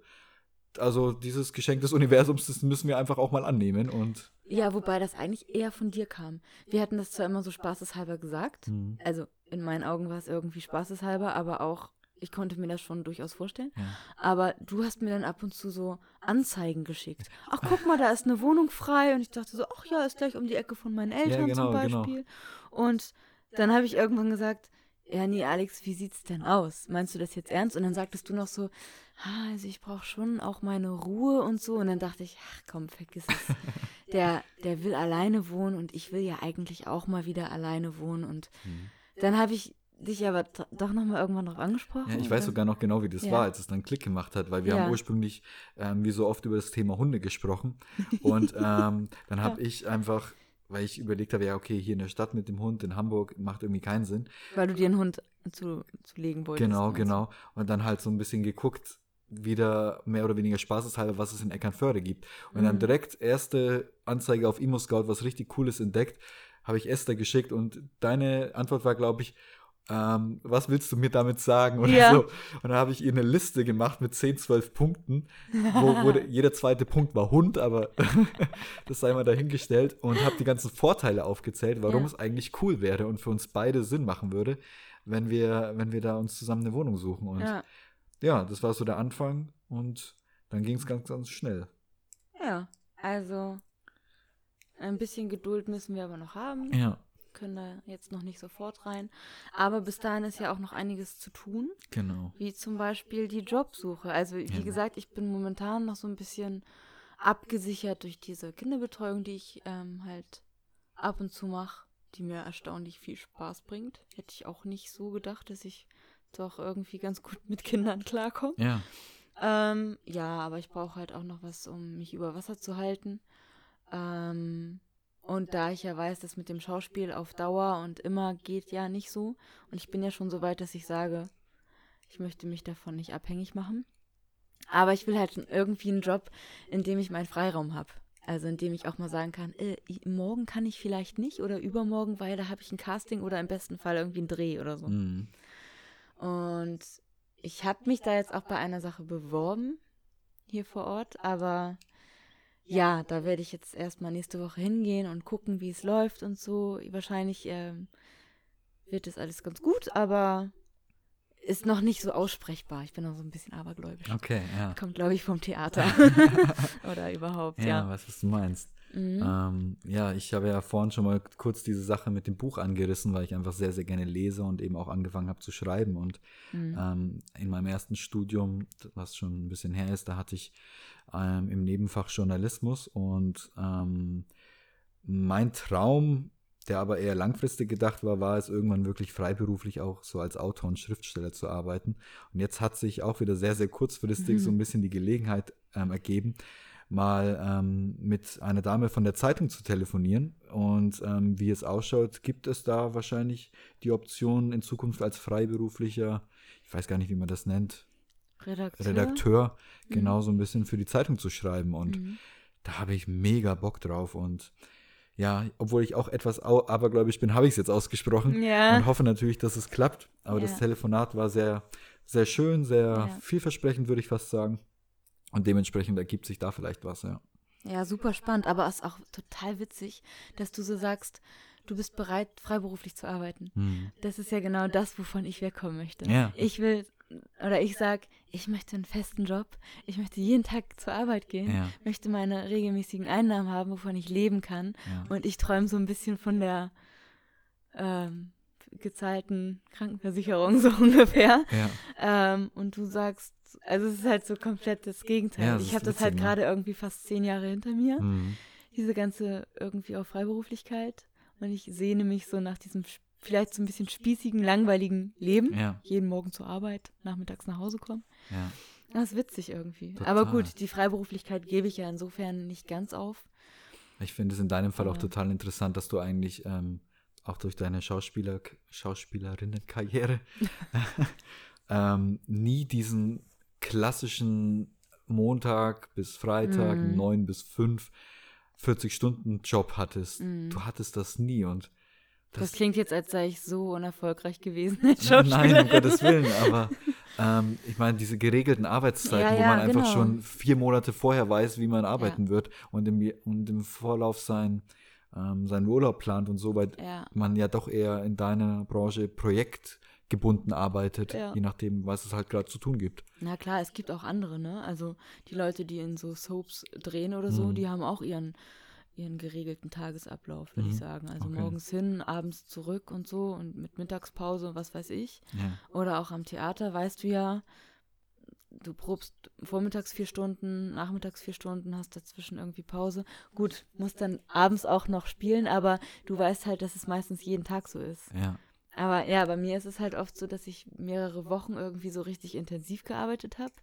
Also dieses Geschenk des Universums, das müssen wir einfach auch mal annehmen. Und Ja, wobei das eigentlich eher von dir kam. Wir hatten das zwar immer so spaßeshalber gesagt. Mhm. Also in meinen Augen war es irgendwie spaßeshalber, aber auch, ich konnte mir das schon durchaus vorstellen. ja. Aber du hast mir dann ab und zu so Anzeigen geschickt. Ach, guck mal, da ist eine Wohnung frei. Und ich dachte so, ach ja, ist gleich um die Ecke von meinen Eltern genau, zum genau. Beispiel. Und dann habe ich irgendwann gesagt, ja, nee, Alex, wie sieht's denn aus? Meinst du das jetzt ernst? Und dann sagtest du noch so, ah, also ich brauche schon auch meine Ruhe und so. Und dann dachte ich, ach komm, vergiss es. Der, der will alleine wohnen und ich will ja eigentlich auch mal wieder alleine wohnen. Und Mhm. dann habe ich dich aber doch noch mal irgendwann drauf angesprochen. Ja, ich und weiß dann- sogar noch genau, wie das Ja. war, als es dann Klick gemacht hat, weil wir Ja. haben ursprünglich, ähm, wie so oft, über das Thema Hunde gesprochen. Und ähm, dann habe ich einfach, weil ich überlegt habe, ja, okay, hier in der Stadt mit dem Hund in Hamburg macht irgendwie keinen Sinn. Weil du dir einen Hund zu, zu legen wolltest. Genau, genau. Und dann halt so ein bisschen geguckt, wieder mehr oder weniger spaßeshalber, was es in Eckernförde gibt. Und dann Mhm. direkt erste Anzeige auf Imo Scout, was richtig Cooles entdeckt, habe ich Esther geschickt und deine Antwort war, glaube ich, ähm, was willst du mir damit sagen? Oder Ja. so. Und dann habe ich ihr eine Liste gemacht mit 10, 12 Punkten, wo, wo der- jeder zweite Punkt war Hund, aber das sei mal dahingestellt und habe die ganzen Vorteile aufgezählt, warum Ja. es eigentlich cool wäre und für uns beide Sinn machen würde, wenn wir, wenn wir da uns zusammen eine Wohnung suchen. Und ja, Ja, das war so der Anfang und dann ging es ganz, ganz schnell. ja. Also ein bisschen Geduld müssen wir aber noch haben. Ja, Können da jetzt noch nicht sofort rein. Aber bis dahin ist ja auch noch einiges zu tun, genau. wie zum Beispiel die Jobsuche. Also wie Ja. gesagt, ich bin momentan noch so ein bisschen abgesichert durch diese Kinderbetreuung, die ich ähm, halt ab und zu mache, die mir erstaunlich viel Spaß bringt. Hätte ich auch nicht so gedacht, dass ich doch irgendwie ganz gut mit Kindern klarkomme. Ja, Ähm, ja, aber ich brauche halt auch noch was, um mich über Wasser zu halten. Ähm, und da ich ja weiß, dass mit dem Schauspiel auf Dauer und immer geht ja nicht so. Und ich bin ja schon so weit, dass ich sage, ich möchte mich davon nicht abhängig machen. Aber ich will halt irgendwie einen Job, in dem ich meinen Freiraum habe. Also in dem ich auch mal sagen kann, äh, morgen kann ich vielleicht nicht oder übermorgen, weil da habe ich ein Casting oder im besten Fall irgendwie einen Dreh oder so. mhm. Und ich habe mich da jetzt auch bei einer Sache beworben, hier vor Ort, aber ja, da werde ich jetzt erstmal nächste Woche hingehen und gucken, wie es läuft und so. Wahrscheinlich ähm, wird es alles ganz gut, aber ist noch nicht so aussprechbar. Ich bin noch so ein bisschen abergläubisch. okay, ja. Kommt, glaube ich, vom Theater. Oder überhaupt, Ja, ja. was du meinst. Mhm. Ähm, ja, ich habe ja vorhin schon mal kurz diese Sache mit dem Buch angerissen, weil ich einfach sehr, sehr gerne lese und eben auch angefangen habe zu schreiben. Und Mhm. ähm, in meinem ersten Studium, was schon ein bisschen her ist, da hatte ich ähm, im Nebenfach Journalismus und ähm, mein Traum, der aber eher langfristig gedacht war, war es irgendwann wirklich freiberuflich auch so als Autor und Schriftsteller zu arbeiten. Und jetzt hat sich auch wieder sehr, sehr kurzfristig Mhm. so ein bisschen die Gelegenheit ähm, ergeben, mal ähm, mit einer Dame von der Zeitung zu telefonieren. Und ähm, wie es ausschaut, gibt es da wahrscheinlich die Option in Zukunft als freiberuflicher, ich weiß gar nicht, wie man das nennt, Redakteur. Redakteur, Mhm. genau so ein bisschen für die Zeitung zu schreiben. Und Mhm. da habe ich mega Bock drauf. Und ja, obwohl ich auch etwas abergläubisch bin, habe ich es jetzt ausgesprochen Ja. und hoffe natürlich, dass es klappt. Aber Ja. das Telefonat war sehr, sehr schön, sehr Ja. vielversprechend, würde ich fast sagen. Und dementsprechend ergibt sich da vielleicht was, ja. Ja, super spannend, aber es ist auch total witzig, dass du so sagst, du bist bereit, freiberuflich zu arbeiten. Hm. Das ist ja genau das, wovon ich wegkommen möchte. Ja. Ich will oder ich sag, ich möchte einen festen Job, ich möchte jeden Tag zur Arbeit gehen, Ja. möchte meine regelmäßigen Einnahmen haben, wovon ich leben kann. Ja. Und ich träume so ein bisschen von der ähm, gezahlten Krankenversicherung, so ungefähr. Ähm, und du sagst, also es ist halt so komplett das Gegenteil. Ja, das ich habe das halt ne? gerade irgendwie fast zehn Jahre hinter mir, Mhm. diese ganze irgendwie auch Freiberuflichkeit. Und ich sehne mich so nach diesem vielleicht so ein bisschen spießigen, langweiligen Leben. Ja. Jeden Morgen zur Arbeit, nachmittags nach Hause kommen. Ja. Das ist witzig irgendwie. Total. Aber gut, die Freiberuflichkeit gebe ich ja insofern nicht ganz auf. Ich finde es in deinem Fall auch Ja. total interessant, dass du eigentlich ähm, auch durch deine Schauspieler, Schauspielerinnenkarriere ähm, nie diesen klassischen Montag bis Freitag, Mhm. 9 bis 5, 40-Stunden-Job hattest. Mhm. Du hattest das nie und Das, klingt jetzt, als sei ich so unerfolgreich gewesen als Nein, um. Gottes Willen, aber ähm, ich meine, diese geregelten Arbeitszeiten, Ja, wo ja, man einfach genau. schon vier Monate vorher weiß, wie man arbeiten wird und im, und im Vorlauf sein, ähm, seinen Urlaub plant und so, weil Ja. man ja doch eher in deiner Branche projektgebunden arbeitet, Ja. je nachdem, was es halt gerade zu tun gibt. Na klar, es gibt auch andere, ne? Also die Leute, die in so Soaps drehen oder so, Mhm. die haben auch ihren, ihren geregelten Tagesablauf, würde ich Mhm. sagen. Also Okay. morgens hin, abends zurück und so und mit Mittagspause und was weiß ich. Ja. Oder auch am Theater, weißt du ja, du probst vormittags vier Stunden, nachmittags vier Stunden, hast dazwischen irgendwie Pause. Gut, musst dann abends auch noch spielen, aber du weißt halt, dass es meistens jeden Tag so ist. ja. Aber ja, bei mir ist es halt oft so, dass ich mehrere Wochen irgendwie so richtig intensiv gearbeitet habe.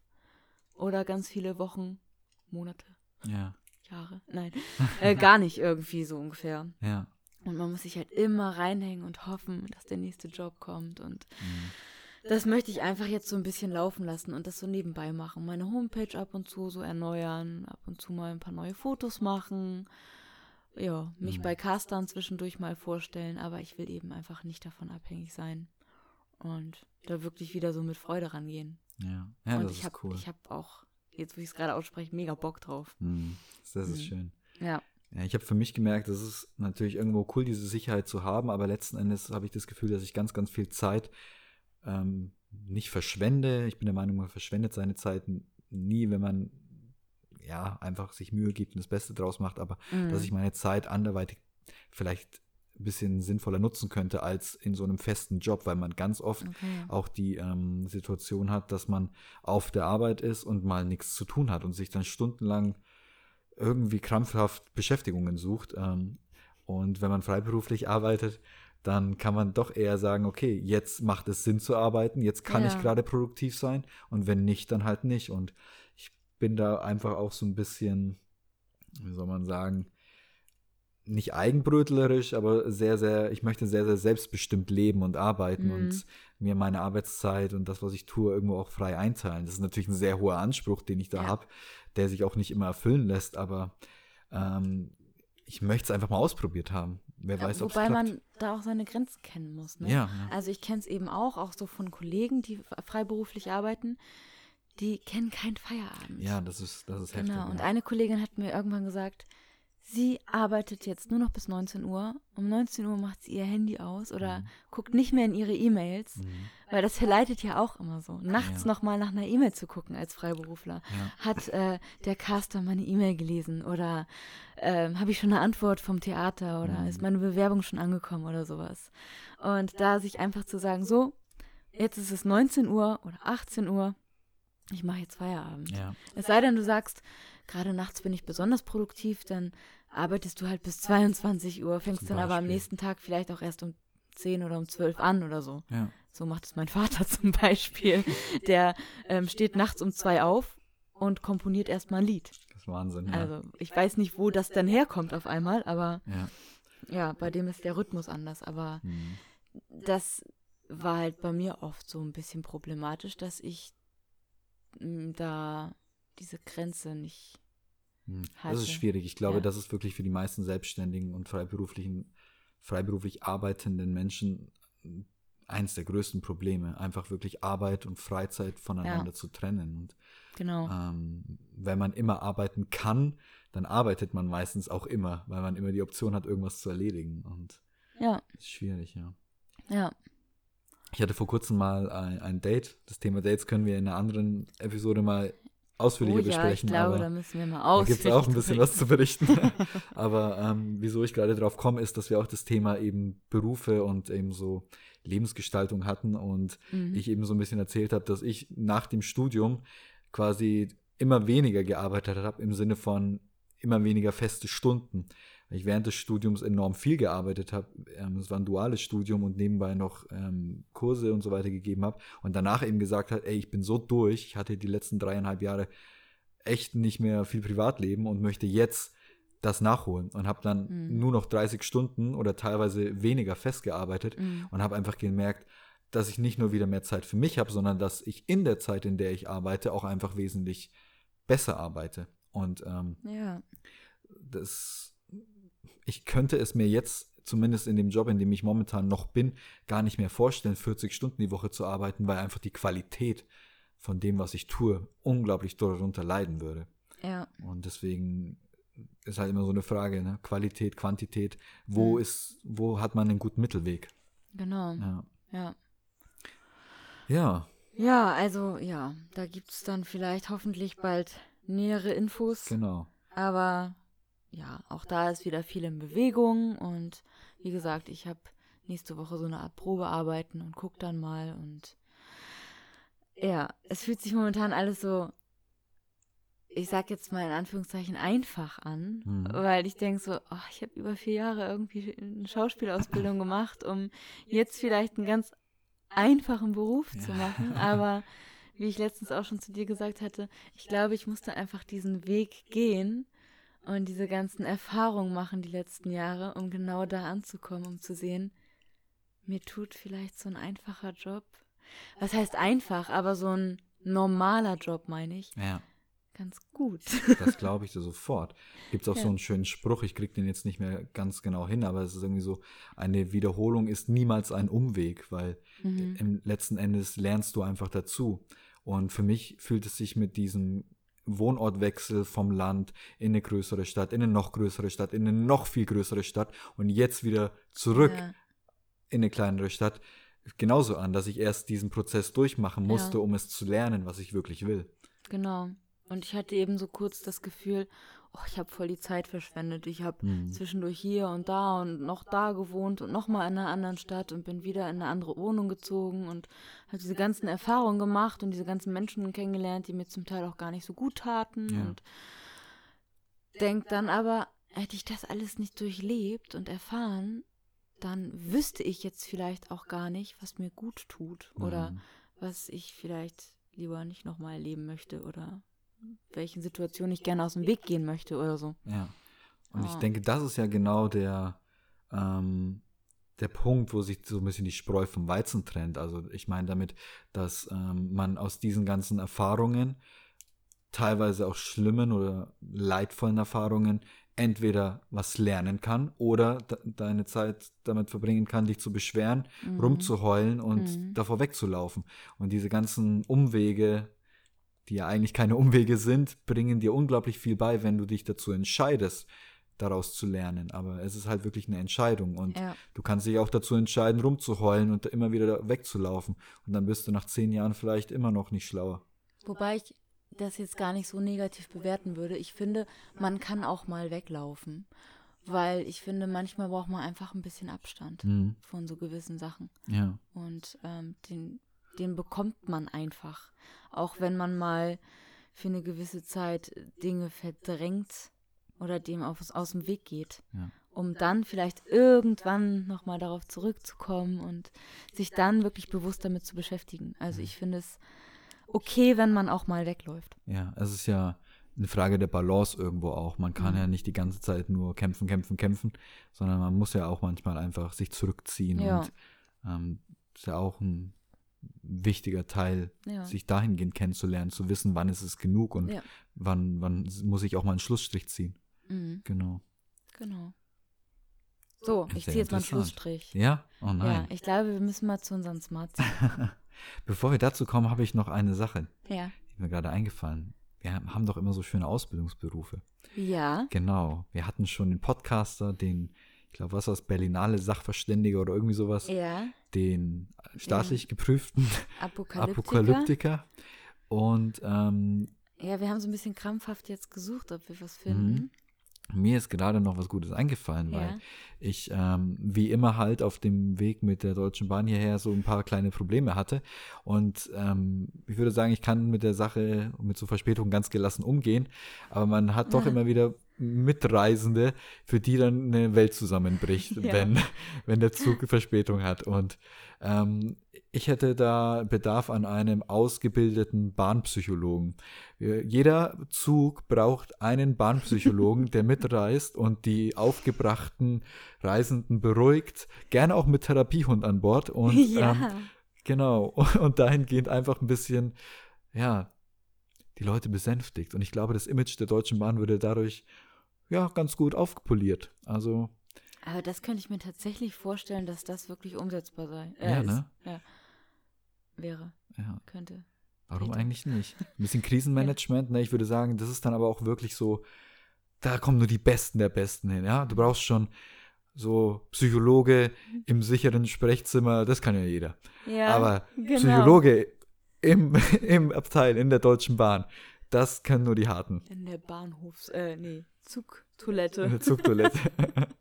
Oder ganz viele Wochen, Monate, Ja. Jahre. Nein, äh, gar nicht irgendwie so ungefähr. Ja. Und man muss sich halt immer reinhängen und hoffen, dass der nächste Job kommt. Und Mhm. das möchte ich einfach jetzt so ein bisschen laufen lassen und das so nebenbei machen. Meine Homepage ab und zu so erneuern, ab und zu mal ein paar neue Fotos machen. Ja, mich Mhm. bei Castern zwischendurch mal vorstellen, aber ich will eben einfach nicht davon abhängig sein. Und da wirklich wieder so mit Freude rangehen. Ja. Ja, und das ich ist habe cool. ich hab auch, jetzt wo ich es gerade ausspreche, mega Bock drauf. Mhm. Das ist Mhm. schön. Ja. Ja, ich habe für mich gemerkt, es ist natürlich irgendwo cool, diese Sicherheit zu haben, aber letzten Endes habe ich das Gefühl, dass ich ganz, ganz viel Zeit ähm, nicht verschwende. Ich bin der Meinung, man verschwendet seine Zeit nie, wenn man ja einfach sich Mühe gibt und das Beste draus macht, aber Mhm. dass ich meine Zeit anderweitig vielleicht ein bisschen sinnvoller nutzen könnte als in so einem festen Job, weil man ganz oft Okay. auch die ähm, Situation hat, dass man auf der Arbeit ist und mal nichts zu tun hat und sich dann stundenlang irgendwie krampfhaft Beschäftigungen sucht. Ähm, und wenn man freiberuflich arbeitet, dann kann man doch eher sagen, okay, jetzt macht es Sinn zu arbeiten, jetzt kann ich Ja. gerade produktiv sein und wenn nicht, dann halt nicht. Und ich bin da einfach auch so ein bisschen, wie soll man sagen, nicht eigenbrötlerisch, aber sehr, sehr, ich möchte sehr, sehr selbstbestimmt leben und arbeiten Mhm. und mir meine Arbeitszeit und das, was ich tue, irgendwo auch frei einteilen. Das ist natürlich ein sehr hoher Anspruch, den ich da Ja. habe, der sich auch nicht immer erfüllen lässt, aber ähm, ich möchte es einfach mal ausprobiert haben. Wer weiß, ob wobei man da auch seine Grenzen kennen muss. Ne? ja, ja. Also ich kenne es eben auch, auch so von Kollegen, die freiberuflich arbeiten, die kennen keinen Feierabend. ja, das ist, das ist heftig. Genau, und ja. eine Kollegin hat mir irgendwann gesagt, sie arbeitet jetzt nur noch bis 19 Uhr. Um 19 Uhr macht sie ihr Handy aus oder Mhm. guckt nicht mehr in ihre E-Mails, Mhm. weil das verleitet ja auch immer so. Nachts Ja. noch mal nach einer E-Mail zu gucken als Freiberufler. Ja. Hat äh, der Caster meine E-Mail gelesen oder ähm, habe ich schon eine Antwort vom Theater oder Mhm. ist meine Bewerbung schon angekommen oder sowas. Und da sich einfach zu sagen, so, jetzt ist es 19 Uhr oder 18 Uhr, ich mache jetzt Feierabend. ja. Es sei denn, du sagst, gerade nachts bin ich besonders produktiv, dann arbeitest du halt bis 22 Uhr, fängst dann aber am nächsten Tag vielleicht auch erst um 10 oder um 12 an oder so. ja. So macht es mein Vater zum Beispiel. Der ähm, steht nachts um zwei auf und komponiert erstmal ein Lied. Das ist Wahnsinn. Ja. Also ich weiß nicht, wo das dann herkommt auf einmal, aber ja. ja, bei dem ist der Rhythmus anders. Aber Mhm. das war halt bei mir oft so ein bisschen problematisch, dass ich da diese Grenze nicht. Hm, Das ist schwierig. Ich glaube, Ja. das ist wirklich für die meisten selbstständigen und freiberuflichen, freiberuflich arbeitenden Menschen eins der größten Probleme, einfach wirklich Arbeit und Freizeit voneinander zu trennen. Und Genau. ähm, wenn man immer arbeiten kann, dann arbeitet man meistens auch immer, weil man immer die Option hat, irgendwas zu erledigen. Und Ja, das ist schwierig, ja. ja. Ich hatte vor kurzem mal ein, ein Date. Das Thema Dates können wir in einer anderen Episode mal ausführlicher oh, ja, besprechen. Ich glaube, da müssen wir mal da ausführlich gibt es auch ein bisschen was zu berichten. aber ähm, wieso ich gerade drauf komme, ist, dass wir auch das Thema eben Berufe und eben so Lebensgestaltung hatten und Mhm. ich eben so ein bisschen erzählt habe, dass ich nach dem Studium quasi immer weniger gearbeitet habe, im Sinne von immer weniger feste Stunden. Weil ich während des Studiums enorm viel gearbeitet habe. Ähm, es war ein duales Studium und nebenbei noch ähm, Kurse und so weiter gegeben habe. Und danach eben gesagt hat, ey, ich bin so durch, ich hatte die letzten dreieinhalb Jahre echt nicht mehr viel Privatleben und möchte jetzt das nachholen. Und habe dann Mhm. nur noch 30 Stunden oder teilweise weniger festgearbeitet Mhm. und habe einfach gemerkt, dass ich nicht nur wieder mehr Zeit für mich habe, sondern dass ich in der Zeit, in der ich arbeite, auch einfach wesentlich besser arbeite. Und ähm, Ja. das, ich könnte es mir jetzt, zumindest in dem Job, in dem ich momentan noch bin, gar nicht mehr vorstellen, 40 Stunden die Woche zu arbeiten, weil einfach die Qualität von dem, was ich tue, unglaublich darunter leiden würde. Ja. Und deswegen ist halt immer so eine Frage, ne? Qualität, Quantität, wo Mhm. ist, wo hat man einen guten Mittelweg? Genau. Ja. Ja. Ja, Ja, also ja, da gibt es dann vielleicht hoffentlich bald nähere Infos. genau. Aber ja, auch da ist wieder viel in Bewegung und wie gesagt, ich habe nächste Woche so eine Art Probearbeiten und guck dann mal und ja, es fühlt sich momentan alles so, ich sag jetzt mal in Anführungszeichen einfach an, Mhm. weil ich denke so, oh, ich habe über vier Jahre irgendwie eine Schauspielausbildung gemacht, um jetzt vielleicht einen ganz einfachen Beruf zu Ja. machen, aber wie ich letztens auch schon zu dir gesagt hatte, ich glaube, ich musste einfach diesen Weg gehen und diese ganzen Erfahrungen machen die letzten Jahre, um genau da anzukommen, um zu sehen, mir tut vielleicht so ein einfacher Job, was heißt einfach, aber so ein normaler Job, meine ich, Ja, ganz gut. das glaube ich dir sofort. Gibt es auch Ja. so einen schönen Spruch, ich kriege den jetzt nicht mehr ganz genau hin, aber es ist irgendwie so, eine Wiederholung ist niemals ein Umweg, weil Mhm. im letzten Endes lernst du einfach dazu. Und für mich fühlt es sich mit diesem Wohnortwechsel vom Land in eine größere Stadt, in eine noch größere Stadt, in eine noch viel größere Stadt und jetzt wieder zurück Ja. in eine kleinere Stadt genauso an, dass ich erst diesen Prozess durchmachen musste, Ja. um es zu lernen, was ich wirklich will. Genau. Und ich hatte eben so kurz das Gefühl, oh, ich habe voll die Zeit verschwendet. Ich habe Mhm. zwischendurch hier und da und noch da gewohnt und noch mal in einer anderen Stadt und bin wieder in eine andere Wohnung gezogen und habe diese ganzen Erfahrungen gemacht und diese ganzen Menschen kennengelernt, die mir zum Teil auch gar nicht so gut taten Ja. und denk dann aber, hätte ich das alles nicht durchlebt und erfahren, dann wüsste ich jetzt vielleicht auch gar nicht, was mir gut tut oder Mhm. was ich vielleicht lieber nicht nochmal erleben möchte oder welchen Situationen ich gerne aus dem Weg gehen möchte oder so. Ja. Und ich Ah. denke, das ist ja genau der, ähm, der Punkt, wo sich so ein bisschen die Spreu vom Weizen trennt. Also ich meine damit, dass ähm, man aus diesen ganzen Erfahrungen, teilweise auch schlimmen oder leidvollen Erfahrungen, entweder was lernen kann oder de deine Zeit damit verbringen kann, dich zu beschweren, Mhm. rumzuheulen und Mhm. davor wegzulaufen. Und diese ganzen Umwege, die ja eigentlich keine Umwege sind, bringen dir unglaublich viel bei, wenn du dich dazu entscheidest, daraus zu lernen. Aber es ist halt wirklich eine Entscheidung und Ja. du kannst dich auch dazu entscheiden, rumzuheulen und immer wieder wegzulaufen. Und dann bist du nach zehn Jahren vielleicht immer noch nicht schlauer. Wobei ich das jetzt gar nicht so negativ bewerten würde. Ich finde, man kann auch mal weglaufen. Weil ich finde, manchmal braucht man einfach ein bisschen Abstand Mhm. von so gewissen Sachen. Ja. Und ähm, den, den bekommt man einfach. Auch wenn man mal für eine gewisse Zeit Dinge verdrängt oder dem auf, aus dem Weg geht. Ja. Um dann vielleicht irgendwann nochmal darauf zurückzukommen und sich dann wirklich bewusst damit zu beschäftigen. Also ich finde es okay, wenn man auch mal wegläuft. Ja, es ist ja eine Frage der Balance irgendwo auch. Man kann Mhm. ja nicht die ganze Zeit nur kämpfen, kämpfen, kämpfen, sondern man muss ja auch manchmal einfach sich zurückziehen. Ja. Und ähm, ist ja auch ein wichtiger Teil, Ja. sich dahingehend kennenzulernen, zu wissen, wann ist es genug und Ja. wann, wann muss ich auch mal einen Schlussstrich ziehen. Mhm, Genau. genau. So, ich ziehe jetzt mal einen. Schlussstrich. Ja? Oh Ja, nein. ich glaube, wir müssen mal zu unseren Smarts. Bevor wir dazu kommen, habe ich noch eine Sache, ja. die mir gerade eingefallen. Wir haben doch immer so schöne Ausbildungsberufe. Ja. Genau. Wir hatten schon den Podcaster, den glaube, was war das, Berlinale Sachverständiger oder irgendwie sowas, Ja. den staatlich geprüften Apokalyptiker. Apokalyptiker. Und ähm, Ja, wir haben so ein bisschen krampfhaft jetzt gesucht, ob wir Mhm. was finden. mir ist gerade noch was Gutes eingefallen, weil Ja. ich ähm, wie immer halt auf dem Weg mit der Deutschen Bahn hierher so ein paar kleine Probleme hatte. Und ähm, ich würde sagen, ich kann mit der Sache mit so Verspätungen ganz gelassen umgehen. Aber man hat doch Ja. immer wieder Mitreisende, für die dann eine Welt zusammenbricht, Ja. wenn, wenn der Zug Verspätung hat. Und ähm, ich hätte da Bedarf an einem ausgebildeten Bahnpsychologen. Äh, Jeder Zug braucht einen Bahnpsychologen, der mitreist und die aufgebrachten Reisenden beruhigt, gerne auch mit Therapiehund an Bord und ja. ähm, genau und dahingehend einfach ein bisschen ja die Leute besänftigt und ich glaube das Image der Deutschen Bahn würde dadurch ja ganz gut aufpoliert. Also Aber das könnte ich mir tatsächlich vorstellen, dass das wirklich umsetzbar sei. Äh, Ja, ist. ne? Ja. Wäre, ja, könnte. warum Richtig. eigentlich nicht? Ein bisschen Krisenmanagement, ne? Ich würde sagen, das ist dann aber auch wirklich so, da kommen nur die Besten der Besten hin, ja? Du brauchst schon so Psychologe im sicheren Sprechzimmer, das kann ja jeder. Ja, aber genau. Psychologe im, im Abteil in der Deutschen Bahn, das können nur die Harten. In der Bahnhofs-, äh, nee, Zugtoilette. Zugtoilette.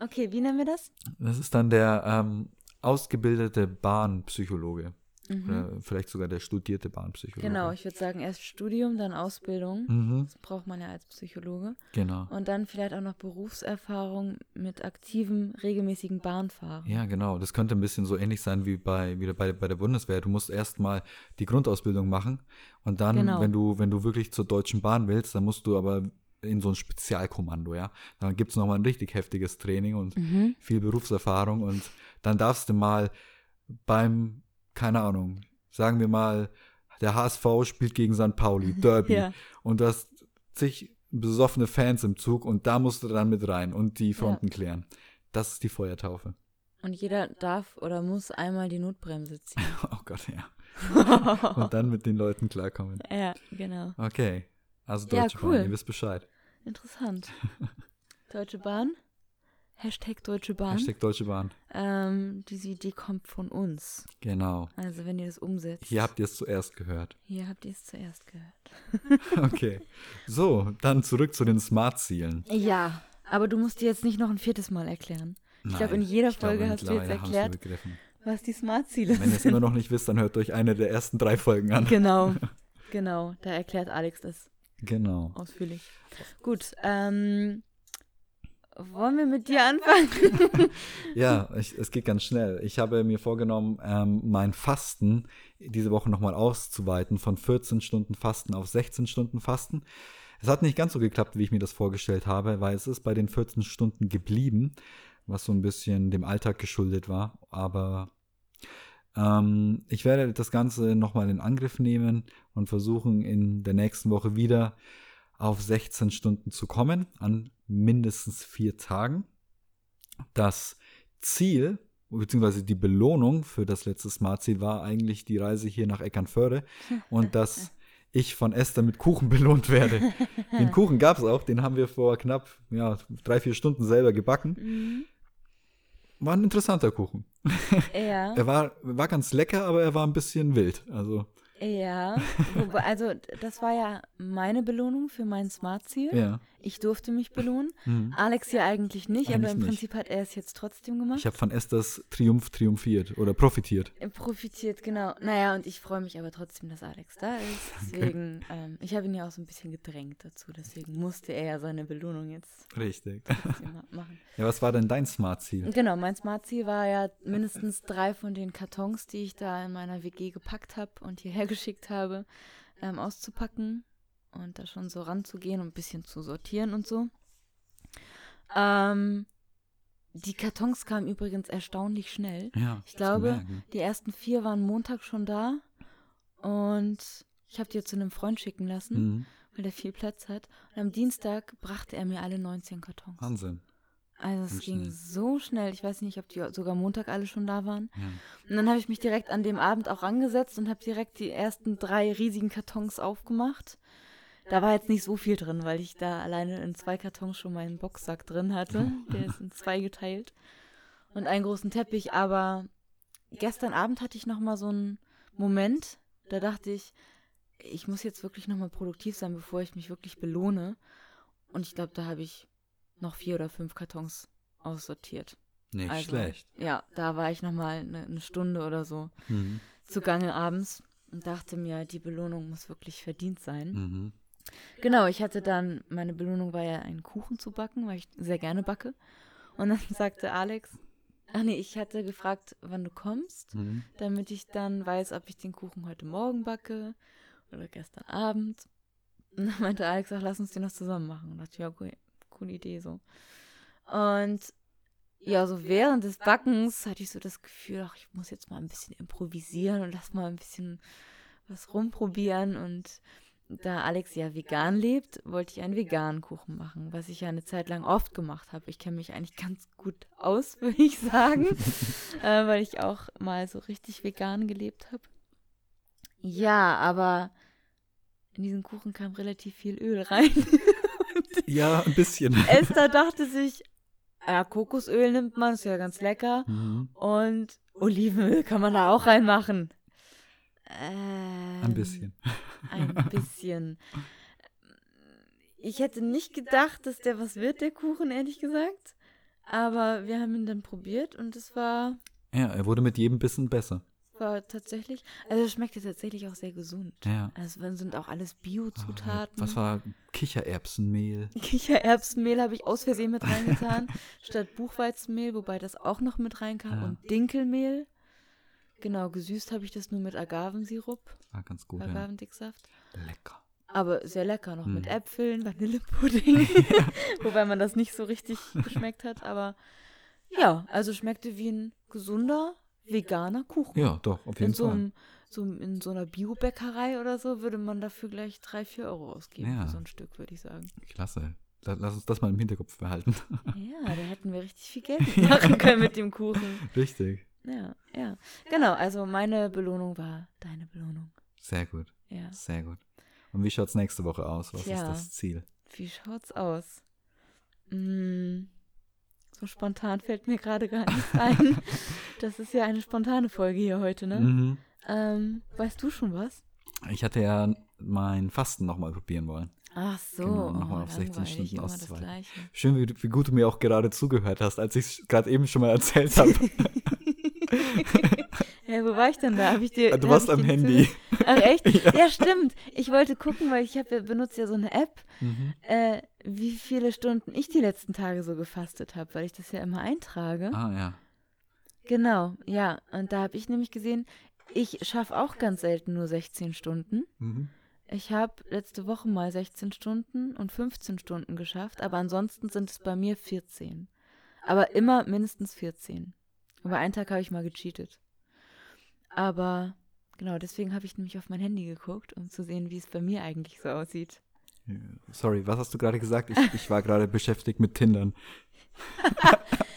Okay, wie nennen wir das? Das ist dann der ähm, ausgebildete Bahnpsychologe. Mhm. Oder vielleicht sogar der studierte Bahnpsychologe. Genau, ich würde sagen, erst Studium, dann Ausbildung. Mhm, Das braucht man ja als Psychologe. genau. Und dann vielleicht auch noch Berufserfahrung mit aktivem, regelmäßigen Bahnfahren. Ja, genau. Das könnte ein bisschen so ähnlich sein wie bei, wie bei, bei der Bundeswehr. Du musst erstmal die Grundausbildung machen und dann, Genau. wenn du, wenn du wirklich zur Deutschen Bahn willst, dann musst du aber in so ein Spezialkommando, ja. Dann gibt es nochmal ein richtig heftiges Training und Mhm. viel Berufserfahrung und dann darfst du mal beim, keine Ahnung, sagen wir mal, der HSV spielt gegen St. Pauli, Derby Ja. und du hast zig besoffene Fans im Zug und da musst du dann mit rein und die Fronten klären. Das ist die Feuertaufe. Und jeder darf oder muss einmal die Notbremse ziehen. Oh Gott, ja. Und dann mit den Leuten klarkommen. ja, genau. Okay. Also Ja, Deutsche cool. Bahn, ihr wisst Bescheid. Interessant. Deutsche Bahn. Hashtag Deutsche Bahn. Hashtag Deutsche Bahn. Ähm, diese Idee kommt von uns. Genau. Also wenn ihr das umsetzt. Hier habt ihr es zuerst gehört. Hier habt ihr es zuerst gehört. Okay. So, dann zurück zu den Smart-Zielen. Ja, aber du musst dir jetzt nicht noch ein viertes Mal erklären. Ich glaube, in jeder ich glaube, Folge hast du jetzt erklärt, was die Smart-Ziele Wenn ihr es sind. immer noch nicht wisst, dann hört euch eine der ersten drei Folgen an. Genau, genau. Da erklärt Alex das Genau. ausführlich. Gut, ähm, wollen wir mit dir anfangen? Ja, ich, es geht ganz schnell. Ich habe mir vorgenommen, ähm, mein Fasten diese Woche nochmal auszuweiten, von 14 Stunden Fasten auf 16 Stunden Fasten. Es hat nicht ganz so geklappt, wie ich mir das vorgestellt habe, weil es ist bei den 14 Stunden geblieben, was so ein bisschen dem Alltag geschuldet war. Aber ähm, ich werde das Ganze nochmal in Angriff nehmen und versuchen, in der nächsten Woche wieder auf 16 Stunden zu kommen, an mindestens vier Tagen. Das Ziel, beziehungsweise die Belohnung für das letzte Smart-Ziel war eigentlich die Reise hier nach Eckernförde und dass ich von Esther mit Kuchen belohnt werde. Den Kuchen gab es auch, den haben wir vor knapp ja, drei, vier Stunden selber gebacken. Mhm. War ein interessanter Kuchen. Ja, Er war, war ganz lecker, aber er war ein bisschen wild. Also, ja. Also das war ja meine Belohnung für mein Smart-Ziel. ja. Ich durfte mich belohnen. Mhm. Alex ja eigentlich nicht, aber Eigentlich im nicht. Prinzip hat er es jetzt trotzdem gemacht. Ich habe von Esthers Triumph triumphiert oder profitiert. Er profitiert, genau. Naja, und ich freue mich aber trotzdem, dass Alex da ist. Deswegen, ähm, ich habe ihn ja auch so ein bisschen gedrängt dazu. Deswegen musste er ja seine Belohnung jetzt Richtig. machen. Ja, was war denn dein Smart-Ziel? Genau, mein Smart-Ziel war ja mindestens drei von den Kartons, die ich da in meiner WG gepackt habe und hierher geschickt habe, ähm, auszupacken und da schon so ranzugehen und ein bisschen zu sortieren und so. Ähm, die Kartons kamen übrigens erstaunlich schnell. Ja, Ich glaube, die ersten vier waren Montag schon da und ich habe die jetzt zu einem Freund schicken lassen, Mhm. weil der viel Platz hat. Und am Dienstag brachte er mir alle 19 Kartons. Wahnsinn. Also es ging so schnell. Ich weiß nicht, ob die sogar Montag alle schon da waren. Ja. Und dann habe ich mich direkt an dem Abend auch angesetzt und habe direkt die ersten drei riesigen Kartons aufgemacht. da war jetzt nicht so viel drin, weil ich da alleine in zwei Kartons schon meinen Boxsack drin hatte. Der ist in zwei geteilt. Und einen großen Teppich. Aber gestern Abend hatte ich nochmal so einen Moment, da dachte ich, ich muss jetzt wirklich nochmal produktiv sein, bevor ich mich wirklich belohne. Und ich glaube, da habe ich noch vier oder fünf Kartons aussortiert. Nicht Also, schlecht. Ja, da war ich nochmal eine, eine Stunde oder so Mhm. zugange abends und dachte mir, die Belohnung muss wirklich verdient sein. Mhm. Genau, ich hatte dann, meine Belohnung war ja, einen Kuchen zu backen, weil ich sehr gerne backe. Und dann sagte Alex, ach nee, ich hatte gefragt, wann du kommst, Mhm. damit ich dann weiß, ob ich den Kuchen heute Morgen backe oder gestern Abend. Und dann meinte Alex, ach, lass uns den noch zusammen machen. Und dachte, ja, cool, coole Idee so. Und ja, so während des Backens hatte ich so das Gefühl, ach, ich muss jetzt mal ein bisschen improvisieren und lass mal ein bisschen was rumprobieren. Und da Alex ja vegan lebt, wollte ich einen veganen Kuchen machen, was ich ja eine Zeit lang oft gemacht habe. Ich kenne mich eigentlich ganz gut aus, würde ich sagen, äh, weil ich auch mal so richtig vegan gelebt habe. Ja, aber in diesen Kuchen kam relativ viel Öl rein. Ja, ein bisschen. Esther dachte sich, ja, Kokosöl nimmt man, ist ja ganz lecker. Mhm. Und Olivenöl kann man da auch reinmachen. Ähm, Ein bisschen. Ein bisschen. Ich hätte nicht gedacht, dass der was wird, der Kuchen, ehrlich gesagt. Aber wir haben ihn dann probiert und es war, Ja, er wurde mit jedem Bissen besser. War tatsächlich, also es schmeckte tatsächlich auch sehr gesund. Ja. Also es sind auch alles Bio-Zutaten. Was war Kichererbsenmehl? Kichererbsenmehl habe ich aus Versehen mit reingetan, statt Buchweizenmehl, wobei das auch noch mit reinkam. Ja. Und Dinkelmehl. Genau, gesüßt habe ich das nur mit Agavensirup, War ganz gut, ja. Agavendicksaft. Lecker. Aber sehr lecker, noch mit Hm. Äpfeln, Vanillepudding. Wobei man das nicht so richtig geschmeckt hat. Aber ja, also schmeckte wie ein gesunder, veganer Kuchen. Ja, doch, auf jeden in so, Fall. einem, so in so einer Biobäckerei oder so würde man dafür gleich drei, vier Euro ausgeben Ja. für so ein Stück, würde ich sagen. Klasse. La- Lass uns das mal im Hinterkopf behalten. Ja, da hätten wir richtig viel Geld machen können mit dem Kuchen. Richtig. Ja, ja. Genau, also meine Belohnung war deine Belohnung. Sehr gut. Ja. Sehr gut. Und wie schaut's nächste Woche aus? Was Tja. ist das Ziel? Wie schaut's aus? Mm, so spontan fällt mir gerade gar nichts ein. Das ist ja eine spontane Folge hier heute, ne? Mhm. Ähm, weißt du schon was? Ich hatte ja mein Fasten nochmal probieren wollen. Ach so, Genau, nochmal oh, auf 16 langweilig, Stunden. Gleiche. Schön, wie, wie gut du mir auch gerade zugehört hast, als ich es gerade eben schon mal erzählt habe. Ja, wo war ich denn da? Hab ich dir, du hab warst am Handy. Ach echt? Ja. stimmt. Ich wollte gucken, weil ich ja- benutze ja so eine App, Mhm. äh, wie viele Stunden ich die letzten Tage so gefastet habe, weil ich das ja immer eintrage. Ah, ja. Genau, ja. Und da habe ich nämlich gesehen, ich schaffe auch ganz selten nur 16 Stunden. Mhm. Ich habe letzte Woche mal 16 Stunden und 15 Stunden geschafft, aber ansonsten sind es bei mir 14. Aber immer mindestens 14. Aber einen Tag habe ich mal gecheatet. Aber genau, deswegen habe ich nämlich auf mein Handy geguckt, um zu sehen, wie es bei mir eigentlich so aussieht. Sorry, was hast du gerade gesagt? Ich, ich war gerade beschäftigt mit Tindern.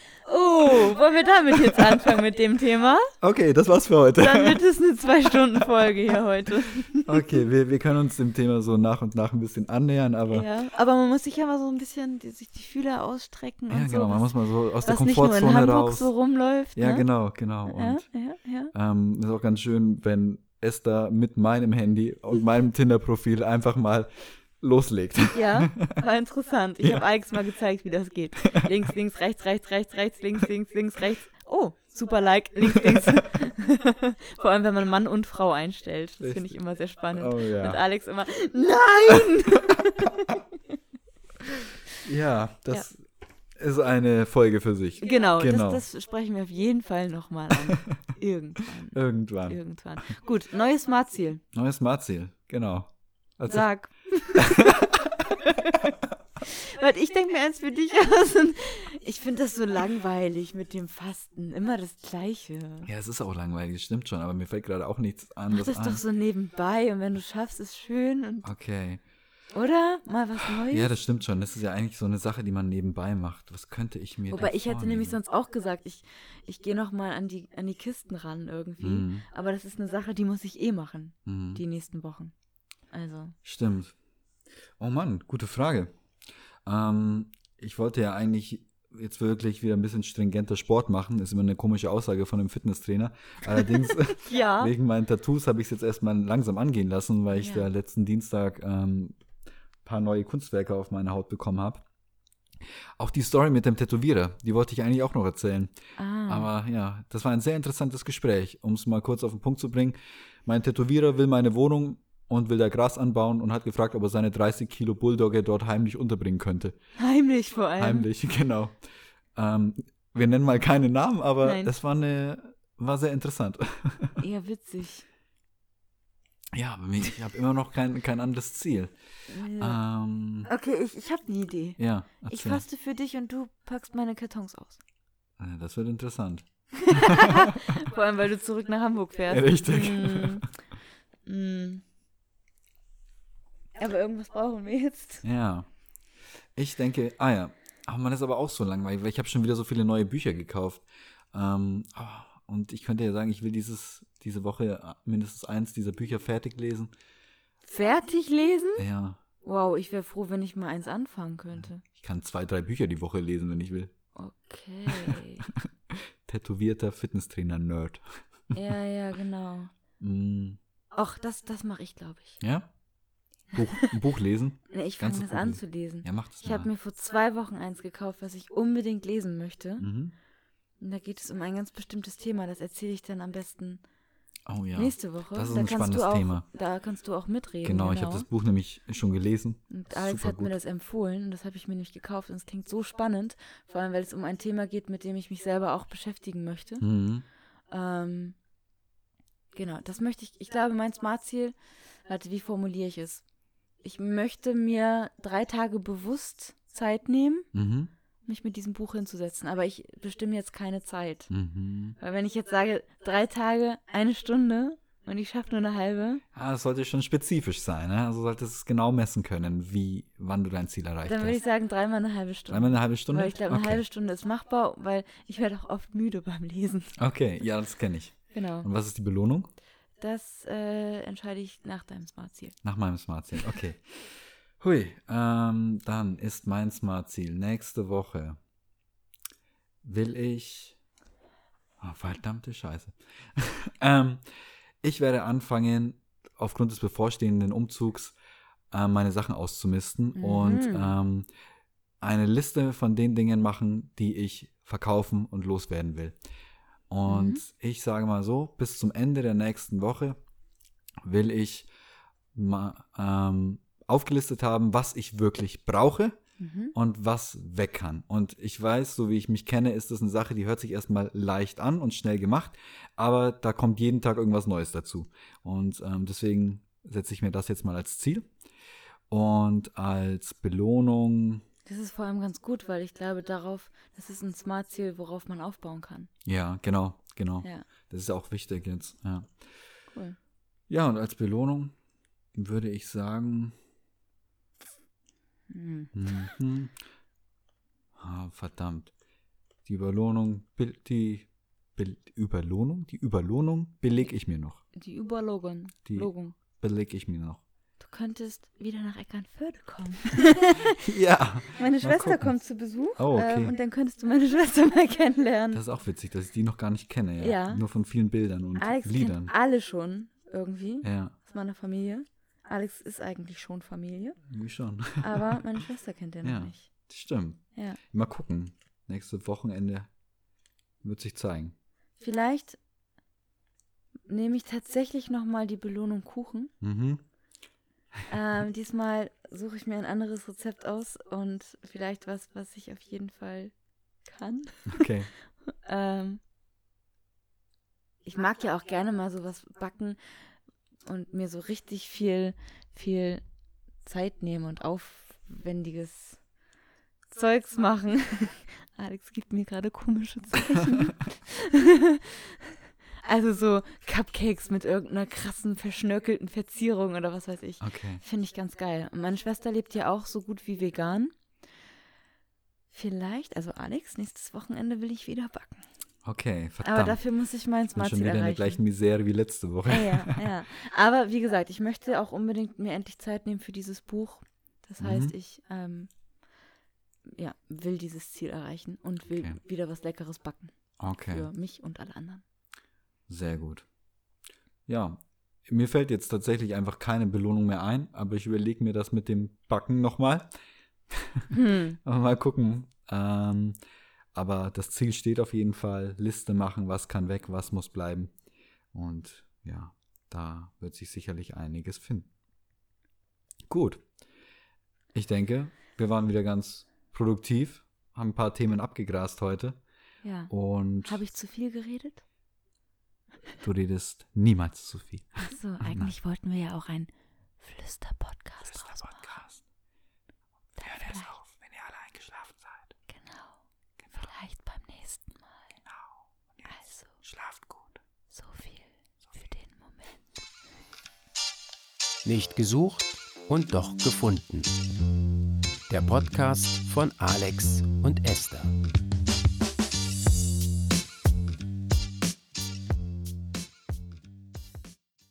Oh, wollen wir damit jetzt anfangen mit dem Thema? Okay, das war's für heute. Dann wird es eine Zwei-Stunden-Folge hier heute. Okay, wir, wir können uns dem Thema so nach und nach ein bisschen annähern, aber ja, Ja, aber man muss sich ja mal so ein bisschen die, sich die Fühler ausstrecken und so. genau, man was- muss mal so aus der was nicht nur in Komfortzone Hamburg raus. so rumläuft. ja, ne? genau, genau. Ja, Und ja, ja. ähm, ist auch ganz schön, wenn Esther mit meinem Handy und meinem Tinder-Profil einfach mal loslegt. Ja, war interessant. Ich Ja. habe Alex mal gezeigt, wie das geht. Links, links, rechts, rechts, rechts, rechts, links, links, links, rechts. Oh, super Like, links, links. Vor allem, wenn man Mann und Frau einstellt. Das finde ich immer sehr spannend. Oh Und ja. Alex immer, nein! Ja, das ist eine Folge für sich. Genau, Genau. Das, das sprechen wir auf jeden Fall nochmal an. Irgendwann. Irgendwann. Irgendwann. Gut, neues Smartziel. Neues Smartziel, genau. Also, Sag. Warte, ich denke mir eins für dich aus. Ich finde das so langweilig mit dem Fasten. Immer das Gleiche. ja, es ist auch langweilig, stimmt schon, aber mir fällt gerade auch nichts Mach anderes das ein. doch so nebenbei und wenn du schaffst, ist schön. Okay. oder? Mal was Neues. Ja, das stimmt schon. Das ist ja eigentlich so eine Sache, die man nebenbei macht. Was könnte ich mir Wobei ich hätte nämlich sonst auch gesagt, ich, ich gehe nochmal an die, an die Kisten ran irgendwie. Mhm. Aber das ist eine Sache, die muss ich eh machen, Mhm. die nächsten Wochen. Also, Stimmt. Oh Mann, gute Frage. Ähm, ich wollte ja eigentlich jetzt wirklich wieder ein bisschen stringenter Sport machen. Ist immer eine komische Aussage von einem Fitnesstrainer. Allerdings, Ja. wegen meinen Tattoos habe ich es jetzt erstmal langsam angehen lassen, weil ich Ja. da letzten Dienstag ähm, ein paar neue Kunstwerke auf meine Haut bekommen habe. Auch die Story mit dem Tätowierer, die wollte ich eigentlich auch noch erzählen. Ah. Aber ja, das war ein sehr interessantes Gespräch, um es mal kurz auf den Punkt zu bringen. Mein Tätowierer will meine Wohnung und will da Gras anbauen und hat gefragt, ob er seine 30 Kilo Bulldogge dort heimlich unterbringen könnte. Heimlich vor allem. Heimlich, genau. Ähm, wir nennen mal keine Namen, aber Nein. das war eine, war sehr interessant. Eher witzig. Ja, ich habe immer noch kein, kein anderes Ziel. Ja. Ähm, Okay, ich, ich habe eine Idee. ja, Ich erzähl. faste für dich und du packst meine Kartons aus. Das wird interessant. Vor allem, weil du zurück nach Hamburg fährst. Ja, richtig. Mm. Mm. Aber irgendwas brauchen wir jetzt. Ja. Ich denke, ah ja, aber man ist aber auch so langweilig, weil ich habe schon wieder so viele neue Bücher gekauft. Ähm, ah, und ich könnte ja sagen, ich will dieses, diese Woche äh, mindestens eins dieser Bücher fertig lesen. Fertig lesen? Ja, Wow, ich wäre froh, wenn ich mal eins anfangen könnte. ich kann zwei, drei Bücher die Woche lesen, wenn ich will. Okay. Tätowierter Fitnesstrainer-Nerd. ja, ja, genau. Mm, Ach, das, das mache ich, glaube ich. ja? Buch, ein Buch lesen? Nee, ich fange das Buch an lesen. zu lesen. Ja, mach das Ich habe mir vor zwei Wochen eins gekauft, was ich unbedingt lesen möchte. Mhm. Und da geht es um ein ganz bestimmtes Thema. Das erzähle ich dann am besten Oh ja. nächste Woche. das ist da ein kannst spannendes du auch, Thema. Da kannst du auch mitreden. Genau, ich habe das Buch nämlich schon gelesen. Und Alex Super hat mir gut. das empfohlen und das habe ich mir nicht gekauft. Und es klingt so spannend, vor allem weil es um ein Thema geht, mit dem ich mich selber auch beschäftigen möchte. Mhm. Ähm, genau, das möchte ich. Ich glaube, mein Smart-Ziel, warte, wie formuliere ich es? Ich möchte mir drei Tage bewusst Zeit nehmen, Mhm. mich mit diesem Buch hinzusetzen. Aber ich bestimme jetzt keine Zeit. Mhm. Weil wenn ich jetzt sage, drei Tage, eine Stunde und ich schaffe nur eine halbe, Ja, es sollte schon spezifisch sein, ne? Also solltest es genau messen können, wie, wann du dein Ziel erreicht dann würde ich hast. sagen, dreimal eine halbe Stunde. Dreimal eine halbe Stunde? Weil ich glaube, eine okay. halbe Stunde ist machbar, weil ich werde auch oft müde beim Lesen. Okay, ja, das kenne ich. Genau. Und was ist die Belohnung? Das äh, entscheide ich nach deinem Smart-Ziel. Nach meinem Smart-Ziel, okay. Hui, ähm, dann ist mein Smart-Ziel nächste Woche. Will ich. Oh, verdammte Scheiße. ähm, ich werde anfangen, aufgrund des bevorstehenden Umzugs äh, meine Sachen auszumisten Mhm. und ähm, eine Liste von den Dingen machen, die ich verkaufen und loswerden will. Und Mhm. ich sage mal so, bis zum Ende der nächsten Woche will ich mal ähm, aufgelistet haben, was ich wirklich brauche Mhm. und was weg kann. Und ich weiß, so wie ich mich kenne, ist das eine Sache, die hört sich erstmal leicht an und schnell gemacht, aber da kommt jeden Tag irgendwas Neues dazu. Und ähm, deswegen setze ich mir das jetzt mal als Ziel. Und als Belohnung, Das ist vor allem ganz gut, weil ich glaube, darauf, das ist ein Smart-Ziel, worauf man aufbauen kann. ja, genau, genau. Ja, Das ist auch wichtig jetzt. Ja. cool. ja, und als Belohnung würde ich sagen, Mhm. Mhm. Ah, verdammt. Die Überlohnung, die Überlohnung, die Überlohnung belege ich mir noch. Die Überlogung. Die- Logung. Belege ich mir noch. Du könntest wieder nach Eckernförde kommen. Ja. Meine Schwester kommt zu Besuch Oh, okay. ähm, und dann könntest du meine Schwester mal kennenlernen. Das ist auch witzig, dass ich die noch gar nicht kenne. Ja. Ja. Nur von vielen Bildern und Alex Liedern. kennt alle schon irgendwie Ja, aus meiner Familie. Alex ist eigentlich schon Familie, irgendwie schon. aber meine Schwester kennt er noch Ja. nicht. Das stimmt. Ja. Mal gucken. Nächste Wochenende wird sich zeigen. Vielleicht nehme ich tatsächlich nochmal die Belohnung Kuchen. Mhm. Ähm, diesmal suche ich mir ein anderes Rezept aus und vielleicht was, was ich auf jeden Fall kann. Okay. Ähm, ich mag ja auch gerne mal sowas backen und mir so richtig viel, viel Zeit nehmen und aufwendiges Zeugs machen. Alex gibt mir gerade komische Zeichen. Also so Cupcakes mit irgendeiner krassen, verschnörkelten Verzierung oder was weiß ich. Okay. Finde ich ganz geil. Und meine Schwester lebt ja auch so gut wie vegan. Vielleicht, also Alex, nächstes Wochenende will ich wieder backen. Okay, verdammt. Aber dafür muss ich mein ich bin Smart schon wieder in der erreichen. gleichen Misere wie letzte Woche. Ja, ja, ja. Aber wie gesagt, ich möchte auch unbedingt mir endlich Zeit nehmen für dieses Buch. Das Mhm. heißt, ich ähm, ja, will dieses Ziel erreichen und will Okay. wieder was Leckeres backen Okay. für mich und alle anderen. Sehr gut. Ja, mir fällt jetzt tatsächlich einfach keine Belohnung mehr ein, aber ich überlege mir das mit dem Backen nochmal. Hm. mal gucken. Ähm, aber das Ziel steht auf jeden Fall. Liste machen, was kann weg, was muss bleiben. Und ja, da wird sich sicherlich einiges finden. Gut. Ich denke, wir waren wieder ganz produktiv, haben ein paar Themen abgegrast heute. Ja. Und Habe ich zu viel geredet? Du redest niemals zu viel. Achso, eigentlich wollten wir ja auch ein Flüster-Podcast Das ist draus der machen. Podcast. Dann Hört vielleicht, auf, wenn ihr alle eingeschlafen seid. genau, Genau. vielleicht beim nächsten Mal. genau. Und jetzt Also, schlaft gut. so viel für den Moment. Nicht gesucht und doch gefunden. Der Podcast von Alex und Esther.